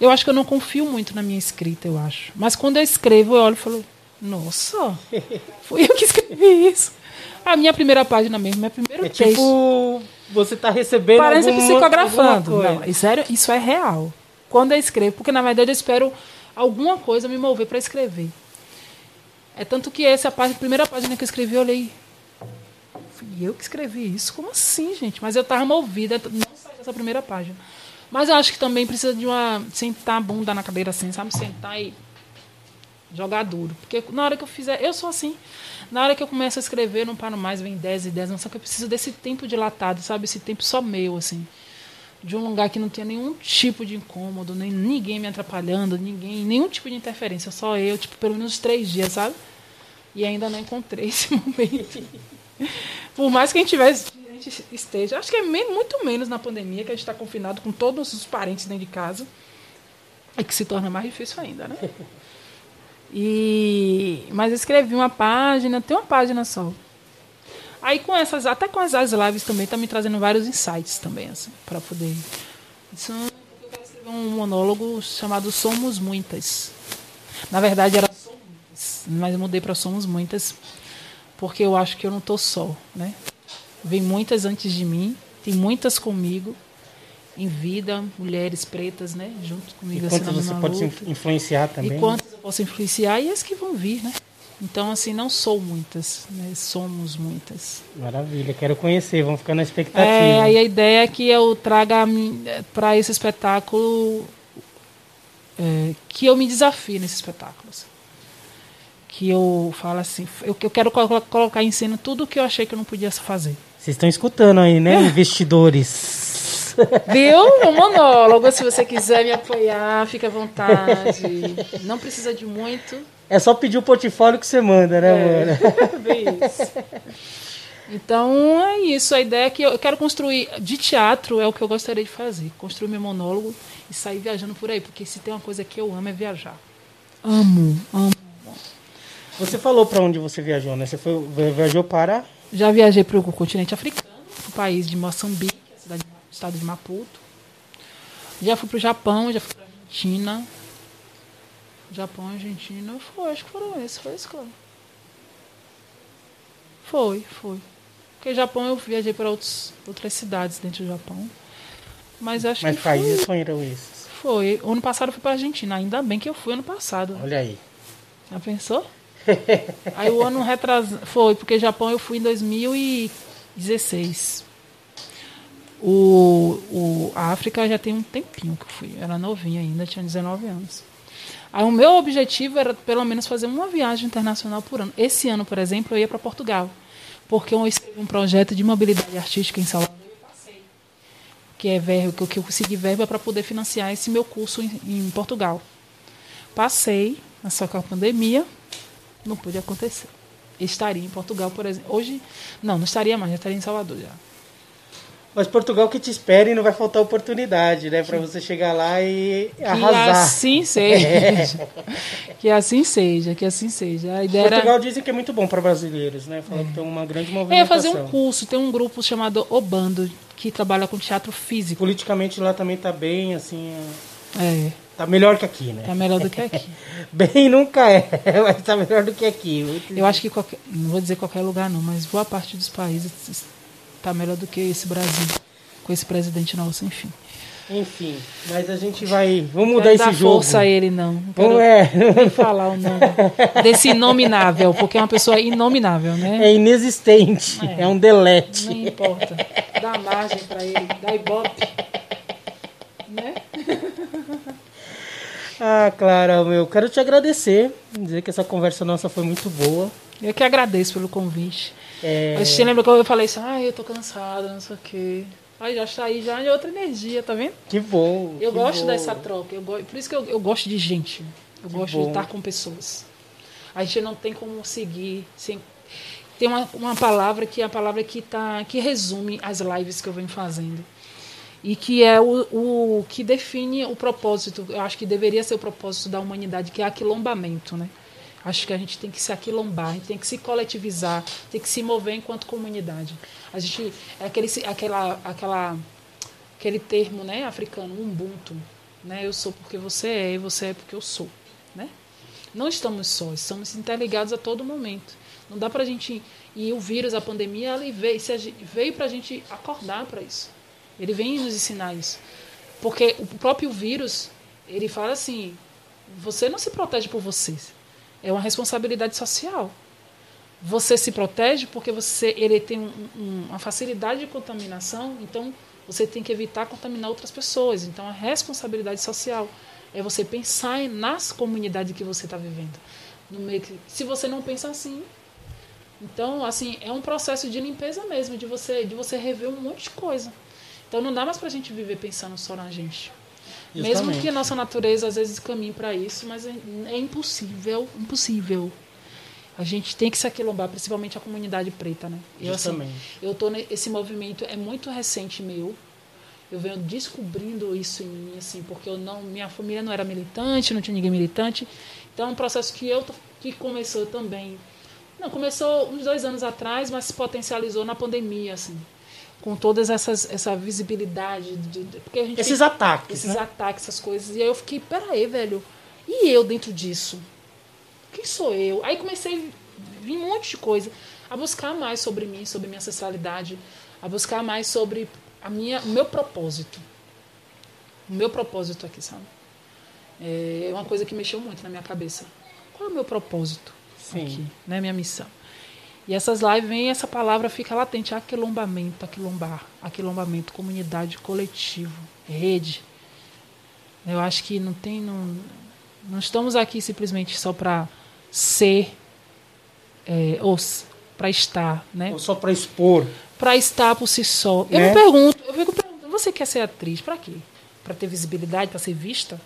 [SPEAKER 2] Eu acho que eu não confio muito na minha escrita, eu acho. Mas quando eu escrevo, eu olho e falo: Nossa, fui eu que escrevi isso. A minha primeira página mesmo, meu primeiro
[SPEAKER 1] é
[SPEAKER 2] texto.
[SPEAKER 1] Tipo, você está recebendo
[SPEAKER 2] Parece alguma, psicografando. Não, isso é, isso é real. Quando eu escrevo, porque na verdade eu espero alguma coisa me mover para escrever. É tanto que essa página, a primeira página que eu escrevi, eu olhei. Fui eu que escrevi isso? Como assim, gente? Mas eu estava movida, não saiu dessa primeira página. Mas eu acho que também precisa de uma. sentar a bunda na cadeira assim, sabe? Sentar e jogar duro. Porque na hora que eu fizer. Eu sou assim. Na hora que eu começo a escrever, não paro mais, vem 10 e 10, não. Só que eu preciso desse tempo dilatado, sabe? Esse tempo só meu, assim. De um lugar que não tinha nenhum tipo de incômodo, nem ninguém me atrapalhando, ninguém, nenhum tipo de interferência, só eu, tipo, pelo menos três dias, sabe? E ainda não encontrei [laughs] esse momento. Por mais que a gente tivesse esteja, acho que é muito menos na pandemia, que a gente está confinado com todos os parentes dentro de casa, é que se torna mais difícil ainda, né? E mas eu escrevi uma página, tem uma página só. Aí com essas, até com as, lives também tá me trazendo vários insights também assim, para poder. Isso, eu quero escrever um monólogo chamado Somos Muitas. Na verdade era Somos mas mudei para Somos Muitas porque eu acho que eu não tô só, né? Vem muitas antes de mim, tem muitas comigo em vida, mulheres pretas, né, junto comigo.
[SPEAKER 1] E quantas você pode luta. influenciar também?
[SPEAKER 2] E quantas eu posso influenciar e as que vão vir, né? Então, assim, não sou muitas, né? somos muitas.
[SPEAKER 1] Maravilha, quero conhecer, vamos ficar na expectativa.
[SPEAKER 2] É, aí a ideia é que eu traga para esse espetáculo, é, que eu me desafie nesse espetáculo. Assim. Que eu falo assim, eu, eu quero colocar em cena tudo o que eu achei que eu não podia fazer.
[SPEAKER 1] Vocês estão escutando aí, né, investidores?
[SPEAKER 2] Viu? Um monólogo. Se você quiser me apoiar, fica à vontade. Não precisa de muito.
[SPEAKER 1] É só pedir o portfólio que você manda, né, é,
[SPEAKER 2] mano? [laughs] Bem isso. Então é isso. A ideia é que eu quero construir de teatro é o que eu gostaria de fazer. Construir meu monólogo e sair viajando por aí. Porque se tem uma coisa que eu amo é viajar. Amo, amo.
[SPEAKER 1] Você falou para onde você viajou, né? Você foi, viajou para?
[SPEAKER 2] Já viajei para o continente africano, o país de Moçambique, estado de Maputo. Já fui para o Japão, já fui para Argentina. Japão, Argentina, foi, acho que foram esses, foi isso, claro. Foi, foi. Porque Japão eu viajei para outros, outras cidades dentro do Japão. Mas acho
[SPEAKER 1] Mas
[SPEAKER 2] que.
[SPEAKER 1] Mas países foram esses?
[SPEAKER 2] Foi. Ano passado eu fui para Argentina. Ainda bem que eu fui ano passado.
[SPEAKER 1] Olha aí.
[SPEAKER 2] Já pensou? Aí o ano retrasado. Foi, porque Japão eu fui em 2016. O, o, a África já tem um tempinho que eu fui. Eu era novinha ainda, tinha 19 anos. Aí o meu objetivo era pelo menos fazer uma viagem internacional por ano. Esse ano, por exemplo, eu ia para Portugal, porque eu escrevi um projeto de mobilidade artística em Salvador. Que é verbo, que eu consegui verba para poder financiar esse meu curso em, em Portugal. Passei, só com a pandemia, não pôde acontecer. estaria em Portugal, por exemplo. Hoje, não, não estaria mais, já estaria em Salvador já.
[SPEAKER 1] Mas Portugal que te espere e não vai faltar oportunidade, né? Para você chegar lá e arrasar.
[SPEAKER 2] Que assim [laughs] seja. É. que assim seja, que assim seja. A ideia
[SPEAKER 1] Portugal
[SPEAKER 2] era...
[SPEAKER 1] dizem que é muito bom para brasileiros, né? Fala é. que tem uma grande movimentação. É
[SPEAKER 2] fazer um curso, tem um grupo chamado Obando, que trabalha com teatro físico.
[SPEAKER 1] Politicamente lá também tá bem, assim... É. Tá melhor que aqui, né?
[SPEAKER 2] Tá melhor do que aqui. [laughs]
[SPEAKER 1] Bem nunca é, [laughs] mas tá melhor do que aqui.
[SPEAKER 2] Eu acho que qualquer, não vou dizer qualquer lugar não, mas boa parte dos países tá melhor do que esse Brasil com esse presidente nosso, enfim.
[SPEAKER 1] Enfim, mas a gente vai. Vamos mudar esse jogo.
[SPEAKER 2] força a ele, não. Não quero é. nem falar o nome desse inominável, porque é uma pessoa inominável, né?
[SPEAKER 1] É inexistente. É, é um delete.
[SPEAKER 2] Não importa. Dá margem para ele, dá ibope. Né?
[SPEAKER 1] Ah, Clara, meu, quero te agradecer, dizer que essa conversa nossa foi muito boa.
[SPEAKER 2] Eu que agradeço pelo convite. É... Mas você lembra que eu falei assim, ah, eu tô cansada, não sei o quê. Aí já saí já de outra energia, tá vendo?
[SPEAKER 1] Que bom.
[SPEAKER 2] Eu
[SPEAKER 1] que
[SPEAKER 2] gosto
[SPEAKER 1] bom.
[SPEAKER 2] dessa troca. Eu go... Por isso que eu, eu gosto de gente. Eu que gosto bom. de estar com pessoas. A gente não tem como seguir sem. Tem uma, uma palavra que é a palavra que, tá, que resume as lives que eu venho fazendo e que é o, o que define o propósito, eu acho que deveria ser o propósito da humanidade, que é aquilombamento, né? Acho que a gente tem que se aquilombar, a gente tem que se coletivizar, tem que se mover enquanto comunidade. A gente é aquele aquela aquela aquele termo, né, africano, ubuntu, né? Eu sou porque você é e você é porque eu sou, né? Não estamos sós, estamos interligados a todo momento. Não dá para a gente e o vírus, a pandemia, ela veio, veio para a gente acordar para isso. Ele vem nos ensinar isso. Porque o próprio vírus, ele fala assim: você não se protege por você. É uma responsabilidade social. Você se protege porque você ele tem um, um, uma facilidade de contaminação, então você tem que evitar contaminar outras pessoas. Então a responsabilidade social é você pensar nas comunidades que você está vivendo. No meio que, se você não pensa assim, então assim é um processo de limpeza mesmo, de você de você rever um monte de coisa. Então não dá mais para a gente viver pensando só na gente. Justamente. Mesmo que a nossa natureza às vezes caminhe para isso, mas é, é, impossível, impossível. A gente tem que se aquilombar, principalmente a comunidade preta, né? Eu, assim, eu tô esse movimento é muito recente meu. Eu venho descobrindo isso em mim, assim, porque eu não, minha família não era militante, não tinha ninguém militante. Então é um processo que eu que começou também. Não, começou uns dois anos atrás, mas se potencializou na pandemia, assim com todas essas essa visibilidade de, de, porque a gente
[SPEAKER 1] esses ataques
[SPEAKER 2] esses
[SPEAKER 1] né?
[SPEAKER 2] ataques essas coisas e aí eu fiquei peraí velho e eu dentro disso? Quem sou eu? Aí comecei a vir um monte de coisa a buscar mais sobre mim sobre minha ancestralidade a buscar mais sobre a minha o meu propósito. O meu propósito aqui sabe? É uma coisa que mexeu muito na minha cabeça. Qual é o meu propósito Sim. aqui né? Minha missão e essas lives vem essa palavra fica latente, aquilombamento, aquilombar, aquilombamento, comunidade, coletivo, rede. Eu acho que não tem não, não estamos aqui simplesmente só para ser é, ou para estar, né?
[SPEAKER 1] Ou só para expor.
[SPEAKER 2] Para estar por si só. Eu né? me pergunto, eu fico perguntando, você quer ser atriz para quê? Para ter visibilidade, para ser vista?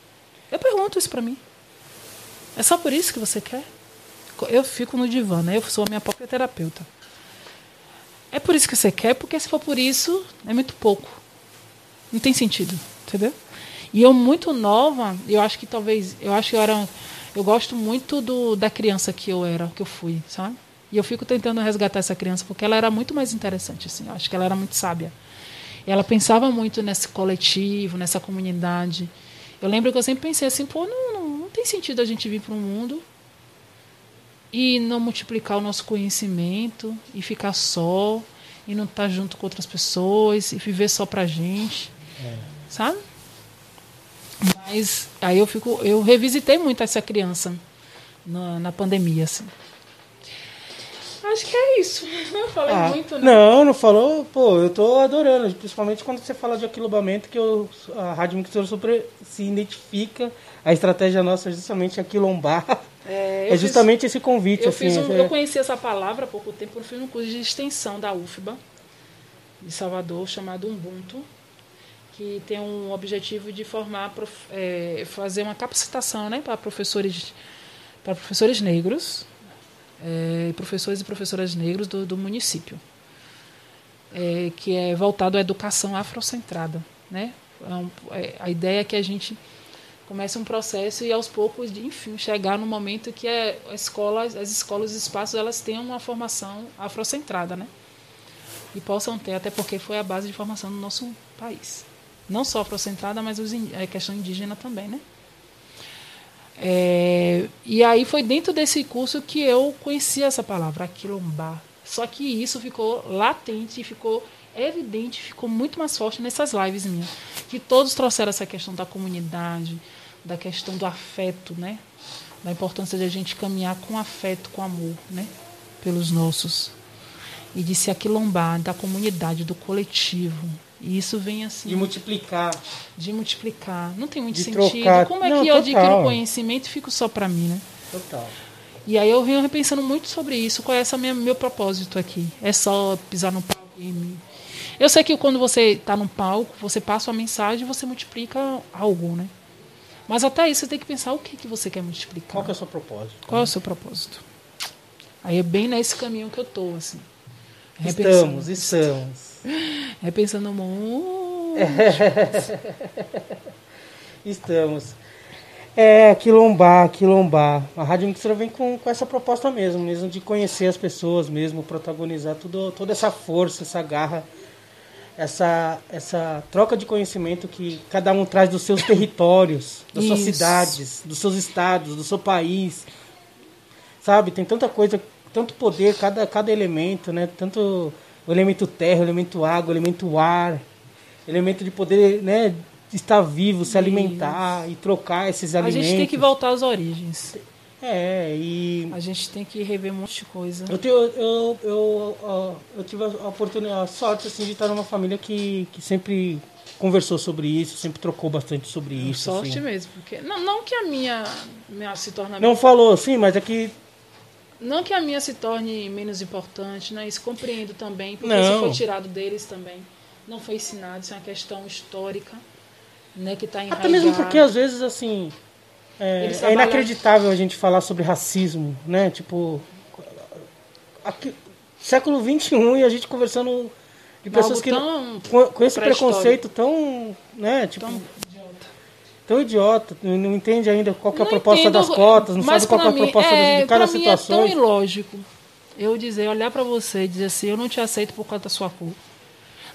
[SPEAKER 2] Eu pergunto isso para mim. É só por isso que você quer? Eu fico no divã, né? Eu sou a minha própria terapeuta. É por isso que você quer, porque se for por isso, é muito pouco. Não tem sentido, entendeu? E eu muito nova, eu acho que talvez, eu acho que eu era, eu gosto muito do da criança que eu era, que eu fui, sabe? E eu fico tentando resgatar essa criança porque ela era muito mais interessante, assim. Eu acho que ela era muito sábia. Ela pensava muito nesse coletivo, nessa comunidade. Eu lembro que eu sempre pensei assim, pô, não, não, não tem sentido a gente vir para um mundo e não multiplicar o nosso conhecimento e ficar só e não estar tá junto com outras pessoas e viver só pra gente. É. Sabe? Mas aí eu fico, eu revisitei muito essa criança na, na pandemia, assim. Acho que é isso. [laughs] Eu falei
[SPEAKER 1] Ah,
[SPEAKER 2] muito, né?
[SPEAKER 1] Não, não falou. Pô, eu tô adorando. Principalmente quando você fala de aquilobamento, que eu, a Rádio Mixtura super se identifica. A estratégia nossa é justamente aquilombar.
[SPEAKER 2] É, [laughs]
[SPEAKER 1] É, justamente esse convite.
[SPEAKER 2] Eu,
[SPEAKER 1] assim,
[SPEAKER 2] fiz um-
[SPEAKER 1] é-
[SPEAKER 2] eu conheci essa palavra há pouco tempo, eu fiz um curso de extensão da UFBA, de Salvador, chamado Ubuntu, que tem um objetivo de formar, é, fazer uma capacitação né, para professores, para professores negros, é, professores e professoras negros do, do município, é, que é voltado à educação afrocentrada. Né? É é, a ideia é que a gente comece um processo e aos poucos, de, enfim, chegar no momento que é a escola, as escolas, os espaços, elas tenham uma formação afrocentrada, né? E possam ter, até porque foi a base de formação do nosso país. Não só afrocentrada, mas a questão indígena também, né? É, e aí foi dentro desse curso que eu conheci essa palavra, quilombar. Só que isso ficou latente, ficou evidente, ficou muito mais forte nessas lives minhas. Que todos trouxeram essa questão da comunidade, da questão do afeto, né? Da importância de a gente caminhar com afeto, com amor, né? Pelos nossos. E de se aquilombar da comunidade, do coletivo. E isso vem assim
[SPEAKER 1] De multiplicar.
[SPEAKER 2] de multiplicar. Não tem muito
[SPEAKER 1] De
[SPEAKER 2] sentido.
[SPEAKER 1] trocar.
[SPEAKER 2] Como é
[SPEAKER 1] Não,
[SPEAKER 2] que eu
[SPEAKER 1] total.
[SPEAKER 2] adquiro conhecimento e fico só para mim, né?
[SPEAKER 1] Total.
[SPEAKER 2] E aí eu venho repensando muito sobre isso. Qual é esse minha, meu propósito aqui? É só pisar no palco e me... Eu sei que quando você está no palco, você passa uma mensagem e você multiplica algo, né? Mas até isso você tem que pensar o que, que você quer multiplicar.
[SPEAKER 1] Qual que é o seu propósito?
[SPEAKER 2] Qual é o seu propósito? Aí é bem nesse caminho que eu tô, assim.
[SPEAKER 1] Estamos, estamos.
[SPEAKER 2] Repensando muito. [laughs]
[SPEAKER 1] Estamos. É, quilombar, quilombar. A Rádio Mixtura vem com, com essa proposta mesmo, mesmo de conhecer as pessoas mesmo, protagonizar tudo, toda essa força, essa garra, essa, essa troca de conhecimento que cada um traz dos seus territórios, [coughs] das suas
[SPEAKER 2] Isso.
[SPEAKER 1] cidades, dos seus estados, do seu país. Sabe, tem tanta coisa, tanto poder, cada, cada elemento, né? Tanto o elemento terra, o elemento água, o elemento ar, elemento de poder, né? Estar vivo, se alimentar e trocar esses
[SPEAKER 2] A
[SPEAKER 1] alimentos.
[SPEAKER 2] gente tem que voltar às origens.
[SPEAKER 1] É, e
[SPEAKER 2] A gente tem que rever um monte de coisa.
[SPEAKER 1] eu, tenho, eu, eu, ó, eu tive a oportunidade, a sorte assim, de estar numa família que, que sempre conversou sobre isso, sempre trocou bastante sobre isso.
[SPEAKER 2] Sorte
[SPEAKER 1] assim.
[SPEAKER 2] mesmo. Porque, não, não que a minha, minha se torne.
[SPEAKER 1] Não falou, sim, mas é que
[SPEAKER 2] Não que a minha se torne menos importante, né? Isso compreendo também, porque
[SPEAKER 1] Não.
[SPEAKER 2] isso foi tirado deles também. Não foi ensinado, isso é uma questão histórica, né? Que está enraizada.
[SPEAKER 1] Até mesmo porque às vezes assim é, é inacreditável a gente falar sobre racismo, né? Tipo, aqui, século XXI e a gente conversando de pessoas
[SPEAKER 2] Algo
[SPEAKER 1] que
[SPEAKER 2] tão
[SPEAKER 1] com, com esse preconceito tão, né? Tipo,
[SPEAKER 2] tão
[SPEAKER 1] tão idiota, não entende ainda qual que é a proposta
[SPEAKER 2] entendo,
[SPEAKER 1] das cotas, não sabe qual é a
[SPEAKER 2] mim-
[SPEAKER 1] proposta
[SPEAKER 2] é,
[SPEAKER 1] de cada situação.
[SPEAKER 2] É tão ilógico eu dizer, olhar pra você e dizer assim, eu não te aceito por causa da sua cor.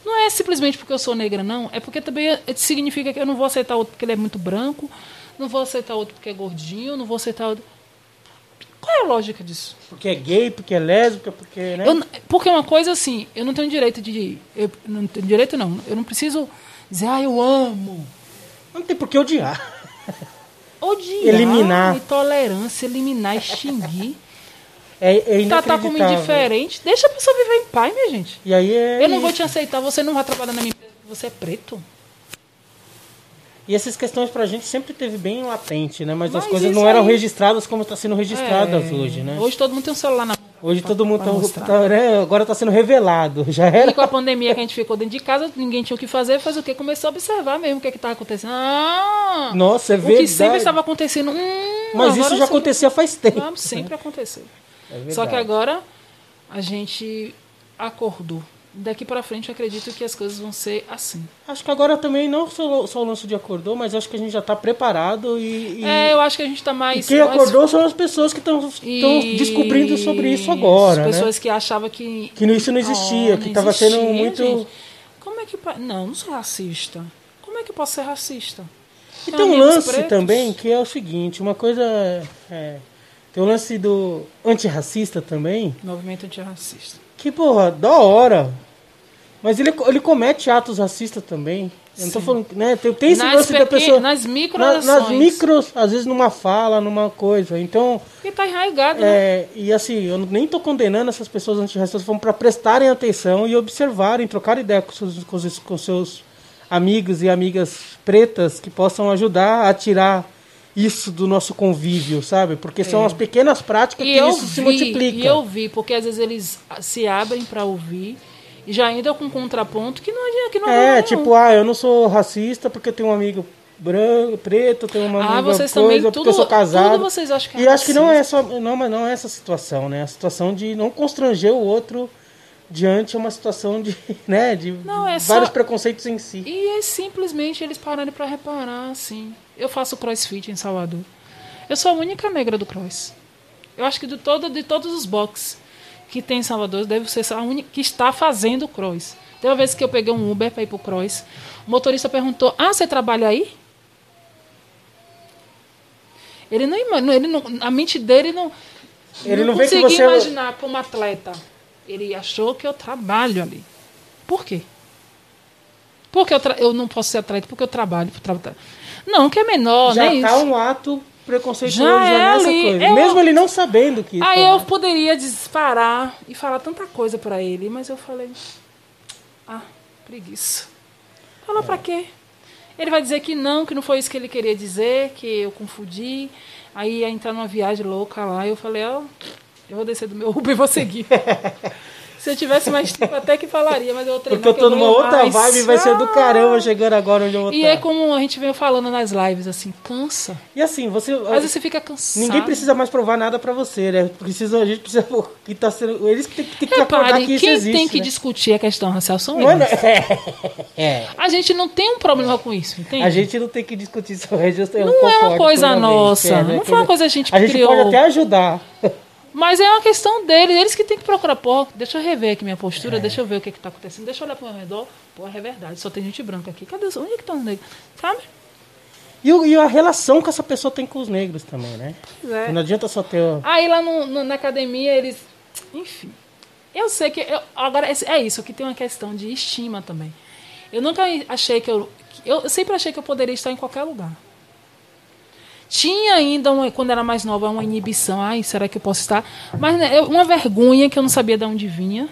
[SPEAKER 2] Não é simplesmente porque eu sou negra, não. É porque também é- significa que eu não vou aceitar outro porque ele é muito branco, não vou aceitar outro porque é gordinho, não vou aceitar outro. Qual é a lógica disso?
[SPEAKER 1] Porque é gay, porque é lésbica, porque, né?
[SPEAKER 2] Eu porque uma coisa assim, eu não tenho direito de. Eu não tenho direito, não. Eu não preciso dizer, ah, eu amo.
[SPEAKER 1] Não tem por que odiar.
[SPEAKER 2] Odiar,
[SPEAKER 1] Eliminar.
[SPEAKER 2] intolerância, eliminar, extinguir. [laughs]
[SPEAKER 1] É, é
[SPEAKER 2] tratar como
[SPEAKER 1] inacreditável.
[SPEAKER 2] indiferente. Deixa a pessoa viver em paz, minha gente.
[SPEAKER 1] E aí é
[SPEAKER 2] Eu não vou te aceitar, você não vai trabalhar na minha empresa porque você é preto.
[SPEAKER 1] E essas questões pra gente sempre teve bem latente, né? Mas, as
[SPEAKER 2] Mas
[SPEAKER 1] coisas
[SPEAKER 2] isso
[SPEAKER 1] não eram
[SPEAKER 2] aí-
[SPEAKER 1] registradas como está sendo registradas
[SPEAKER 2] É,
[SPEAKER 1] hoje, né?
[SPEAKER 2] Hoje todo mundo tem um celular na mão.
[SPEAKER 1] Hoje
[SPEAKER 2] pra-
[SPEAKER 1] todo mundo tá, tá, né? agora está sendo revelado. Já era.
[SPEAKER 2] E com a pandemia que a gente ficou dentro de casa, ninguém tinha o que fazer, faz o quê? Começou a observar mesmo o que é estava acontecendo. Ah!
[SPEAKER 1] Nossa, é
[SPEAKER 2] O
[SPEAKER 1] verdade.
[SPEAKER 2] que sempre estava acontecendo. Hum,
[SPEAKER 1] Mas isso já acontecia faz tempo.
[SPEAKER 2] Sempre aconteceu.
[SPEAKER 1] É.
[SPEAKER 2] Só que agora a gente acordou. Daqui para frente eu acredito que as coisas vão ser assim.
[SPEAKER 1] Acho que agora também não só, só o lance de acordou, mas acho que a gente já está preparado e, e-
[SPEAKER 2] É, eu acho que a gente está
[SPEAKER 1] e
[SPEAKER 2] mais.
[SPEAKER 1] quem
[SPEAKER 2] mais-
[SPEAKER 1] acordou são as pessoas que estão
[SPEAKER 2] E-
[SPEAKER 1] descobrindo sobre isso agora,
[SPEAKER 2] As
[SPEAKER 1] né?
[SPEAKER 2] pessoas que achavam que.
[SPEAKER 1] Que isso não existia,
[SPEAKER 2] Oh,
[SPEAKER 1] que estava sendo muito...
[SPEAKER 2] gente. Como é que. Não, não sou racista. Como é que eu posso ser racista?
[SPEAKER 1] E
[SPEAKER 2] Tenho
[SPEAKER 1] tem um lance
[SPEAKER 2] pretos.
[SPEAKER 1] também que é o seguinte, uma coisa... é, tem o lance do antirracista também,
[SPEAKER 2] Movimento antirracista.
[SPEAKER 1] que, porra, da hora. Mas ele, ele comete atos racistas também. Eu não tô falando, né? Tem, tem esse
[SPEAKER 2] Nas
[SPEAKER 1] lance da pessoa.
[SPEAKER 2] nas micro
[SPEAKER 1] na- nas micros, às vezes numa fala, numa coisa. Então,
[SPEAKER 2] Porque tá enraigado, né?
[SPEAKER 1] é, e assim, eu nem tô condenando essas pessoas antirracistas, foram para prestarem atenção e observarem, trocar ideia com seus, com, seus, com seus amigos e amigas pretas que possam ajudar a tirar isso do nosso convívio, sabe? Porque são as pequenas práticas
[SPEAKER 2] É. E
[SPEAKER 1] que isso se
[SPEAKER 2] vi,
[SPEAKER 1] multiplica.
[SPEAKER 2] e eu vi, porque às vezes eles se abrem para ouvir e já ainda com um contraponto que não adianta, que não
[SPEAKER 1] É,
[SPEAKER 2] adianta
[SPEAKER 1] tipo, ah, eu não sou racista porque eu tenho um amigo branco, preto, tenho uma
[SPEAKER 2] Ah,
[SPEAKER 1] amiga
[SPEAKER 2] vocês
[SPEAKER 1] coisa,
[SPEAKER 2] também,
[SPEAKER 1] porque
[SPEAKER 2] tudo-
[SPEAKER 1] eu sou casado.
[SPEAKER 2] tudo vocês acham que é
[SPEAKER 1] E acho que não é só, não, mas não é essa situação, né? A situação de não constranger o outro diante uma situação de, [laughs] né, de
[SPEAKER 2] Não, é
[SPEAKER 1] vários
[SPEAKER 2] só-
[SPEAKER 1] preconceitos em si.
[SPEAKER 2] E é simplesmente eles pararem para reparar, assim. Eu faço crossfit em Salvador. Eu sou a única negra do cross. Eu acho que de, todo, de todos os boxes que tem em Salvador, deve ser a única que está fazendo cross. Teve uma vez que eu peguei um Uber para ir pro cross. O motorista perguntou: Ah, você trabalha aí? Ele não, ele não. A mente dele não.
[SPEAKER 1] Ele não que
[SPEAKER 2] conseguia
[SPEAKER 1] você-
[SPEAKER 2] imaginar como atleta. Ele achou que eu trabalho ali. Por quê? Porque eu, eu não posso ser atleta porque eu trabalho. Tra- Não, que é menor,
[SPEAKER 1] Já
[SPEAKER 2] nem
[SPEAKER 1] tá
[SPEAKER 2] isso.
[SPEAKER 1] um ato preconceituoso
[SPEAKER 2] Já
[SPEAKER 1] já
[SPEAKER 2] é
[SPEAKER 1] nessa
[SPEAKER 2] ali,
[SPEAKER 1] coisa.
[SPEAKER 2] eu-
[SPEAKER 1] Mesmo ele não sabendo que
[SPEAKER 2] Aí eu poderia disparar e falar tanta coisa pra ele, mas eu falei, ah, preguiça. Falou pra quê? Ele vai dizer que não, que não foi isso que ele queria dizer, que eu confundi. Aí ia entrar numa viagem louca lá, e eu falei, ó, eu vou descer do meu Uber e vou seguir. [laughs] Se eu tivesse mais tempo, até que falaria, mas eu vou treinar.
[SPEAKER 1] Porque eu
[SPEAKER 2] que
[SPEAKER 1] tô numa outra
[SPEAKER 2] mais.
[SPEAKER 1] vibe, vai ser do
[SPEAKER 2] Ah!
[SPEAKER 1] caramba chegando agora onde eu vou
[SPEAKER 2] E
[SPEAKER 1] estar.
[SPEAKER 2] é como a gente veio falando nas lives, assim, cansa.
[SPEAKER 1] E assim, você.
[SPEAKER 2] Às vezes você fica cansado.
[SPEAKER 1] Ninguém precisa mais provar nada pra você, né? Precisa, a gente precisa. [laughs] Que tá sendo, eles que tem, tem que acordar
[SPEAKER 2] Repare,
[SPEAKER 1] que isso
[SPEAKER 2] quem
[SPEAKER 1] existe.
[SPEAKER 2] tem que
[SPEAKER 1] né?
[SPEAKER 2] discutir a questão racial são
[SPEAKER 1] é-
[SPEAKER 2] eles. [laughs]
[SPEAKER 1] é.
[SPEAKER 2] A gente não tem um problema com isso, entende?
[SPEAKER 1] A gente não tem que discutir isso. eu
[SPEAKER 2] Não é uma coisa nossa,
[SPEAKER 1] né?
[SPEAKER 2] não foi uma coisa que a gente
[SPEAKER 1] A gente
[SPEAKER 2] criou.
[SPEAKER 1] pode até ajudar. [laughs]
[SPEAKER 2] Mas é uma questão deles, eles que têm que procurar. Pô, deixa eu rever aqui minha postura,
[SPEAKER 1] É.
[SPEAKER 2] deixa eu ver o que está acontecendo, deixa eu olhar para o meu redor. Pô, é verdade, só tem gente branca aqui. Cadê os. Onde é que estão os negros? Sabe?
[SPEAKER 1] E, e a relação que essa pessoa tem com os negros também, né?
[SPEAKER 2] É.
[SPEAKER 1] Não adianta só ter. o-
[SPEAKER 2] Aí lá no- no- na academia eles. Enfim. Eu sei que. eu- agora, é é isso, que tem uma questão de estima também. Eu nunca achei que eu. Eu sempre achei que eu poderia estar em qualquer lugar. Tinha ainda, uma, quando era mais nova, uma inibição. Ai, será que eu posso estar? Mas né, uma vergonha que eu não sabia de onde vinha.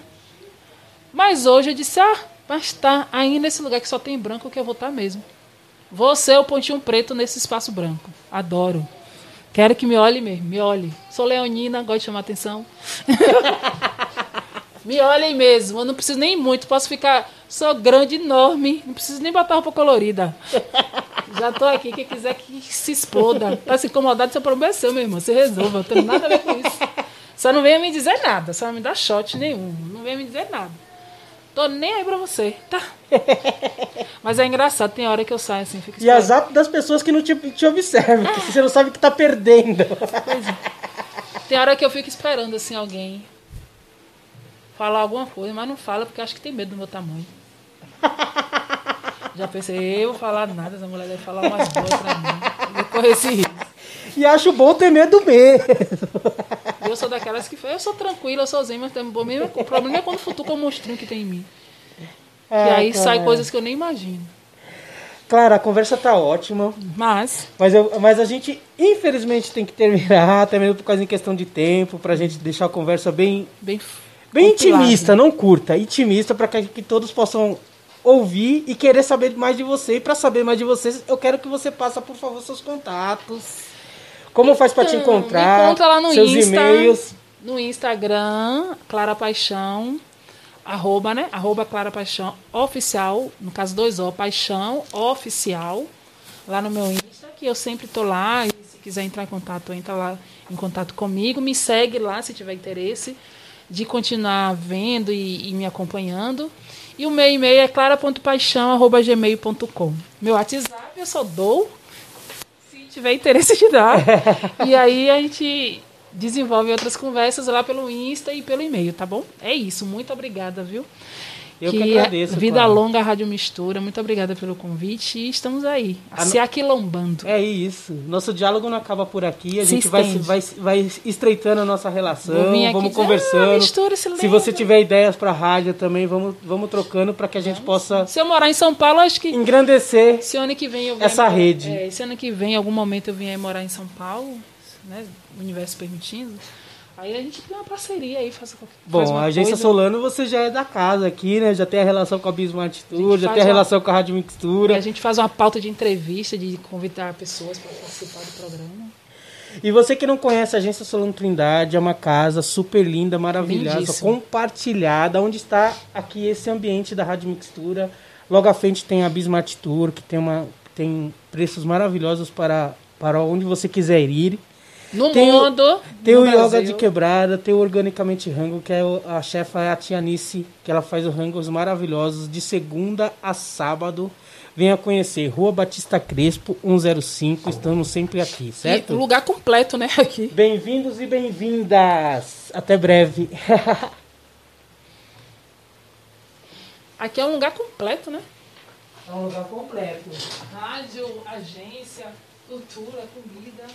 [SPEAKER 2] Mas hoje eu disse, ah, mas tá aí nesse lugar que só tem branco que eu vou estar mesmo. Você é o pontinho preto nesse espaço branco. Adoro. Quero que me olhe mesmo, me olhe. Sou leonina, gosto de chamar atenção. [laughs] me olhem mesmo, eu não preciso nem muito, posso ficar. Sou grande, enorme, não preciso nem botar roupa colorida. Já tô aqui, quem quiser que se exploda. Tá se incomodado, seu problema é seu, meu irmão. Você resolva, não tem nada a ver com isso. Só não venha me dizer nada, só não me dá shot nenhum. Não venha me dizer nada. Tô nem aí pra você, tá? Mas é engraçado, tem hora que eu saio assim, fico
[SPEAKER 1] E as das pessoas que não te, te observam, que você não sabe que tá perdendo.
[SPEAKER 2] Tem hora que eu fico esperando assim alguém falar alguma coisa, mas não fala porque acho que tem medo do meu tamanho. [laughs] Já pensei, eu vou falar nada, essa mulher deve falar umas boas pra mim. Eu vou correr esse risco.
[SPEAKER 1] E acho bom ter medo mesmo.
[SPEAKER 2] Eu sou daquelas que eu sou tranquila, eu sozinha, mas tem, mesmo- o problema é quando futuca o monstrinho que tem em mim. Que
[SPEAKER 1] Ah,
[SPEAKER 2] aí sai
[SPEAKER 1] cara.
[SPEAKER 2] coisas que eu nem imagino.
[SPEAKER 1] Claro, a conversa tá ótima.
[SPEAKER 2] Mas,
[SPEAKER 1] Mas, eu- mas a gente, infelizmente, tem que terminar, [laughs] até mesmo por causa em questão de tempo, pra gente deixar a conversa bem,
[SPEAKER 2] bem.
[SPEAKER 1] bem intimista, não curta, intimista, pra que, que todos possam ouvir e querer saber mais de você. E pra saber mais de você, eu quero que você passe, por favor, seus contatos. Como faz pra te
[SPEAKER 2] Então,
[SPEAKER 1] encontrar?
[SPEAKER 2] Me encontra lá no
[SPEAKER 1] seus
[SPEAKER 2] Insta,
[SPEAKER 1] e-mails.
[SPEAKER 2] No Instagram, Clara Paixão, arroba, né? Arroba Clara Paixão oficial, no caso dois O, Paixão oficial, lá no meu Insta, que eu sempre tô lá, e se quiser entrar em contato, entra lá em contato comigo, me segue lá se tiver interesse de continuar vendo e, e me acompanhando. E o meu e-mail é clara.paixão.gmail.com. Meu WhatsApp eu só dou se tiver interesse de dar. [laughs] e aí a gente desenvolve outras conversas lá pelo Insta e pelo e-mail, tá bom? É isso, muito obrigada, viu?
[SPEAKER 1] Eu que, que agradeço.
[SPEAKER 2] Vida claro. longa Rádio Mistura. Muito obrigada pelo convite e estamos aí, a, se aquilombando.
[SPEAKER 1] É isso. Nosso diálogo não acaba por aqui. A se gente vai, vai, vai estreitando a nossa relação, vamos conversando. Ah, mistura, se, se você tiver ideias para rádio também, vamos, vamos trocando para que a gente possa.
[SPEAKER 2] Se eu morar em São Paulo, acho que.
[SPEAKER 1] Engrandecer
[SPEAKER 2] se ano que vem eu
[SPEAKER 1] essa
[SPEAKER 2] morar,
[SPEAKER 1] rede.
[SPEAKER 2] É, se ano que vem, em algum momento, eu vier morar em São Paulo, né, o universo permitindo Aí a gente tem uma parceria aí, faz,
[SPEAKER 1] Bom,
[SPEAKER 2] faz
[SPEAKER 1] a agência
[SPEAKER 2] coisa.
[SPEAKER 1] Solano você já é da casa aqui, né? Já tem a relação com a Bismart Tour, já tem a relação com a Rádio Mixtura.
[SPEAKER 2] a gente faz uma pauta de entrevista, de convidar pessoas para participar do programa.
[SPEAKER 1] E você que não conhece a Agência Solano Trindade, é uma casa super linda, maravilhosa, Lindíssimo. compartilhada, onde está aqui esse ambiente da Rádio Mixtura. Logo à frente tem a Bismart Tour, que tem, uma, tem preços maravilhosos para, para onde você quiser ir.
[SPEAKER 2] No tem mundo. O,
[SPEAKER 1] tem
[SPEAKER 2] no
[SPEAKER 1] o
[SPEAKER 2] Brasil.
[SPEAKER 1] Yoga de Quebrada, tem o Organicamente Rango, que é a chefa é a Tia Nice, que ela faz os rangos maravilhosos de segunda a sábado. Venha conhecer Rua Batista Crespo, 105. Estamos sempre aqui, certo?
[SPEAKER 2] E lugar completo, né? [laughs] Aqui.
[SPEAKER 1] Bem-vindos e bem-vindas. Até breve. [laughs]
[SPEAKER 2] aqui é um lugar completo, né?
[SPEAKER 1] É um lugar completo.
[SPEAKER 2] Rádio, agência, cultura, comida.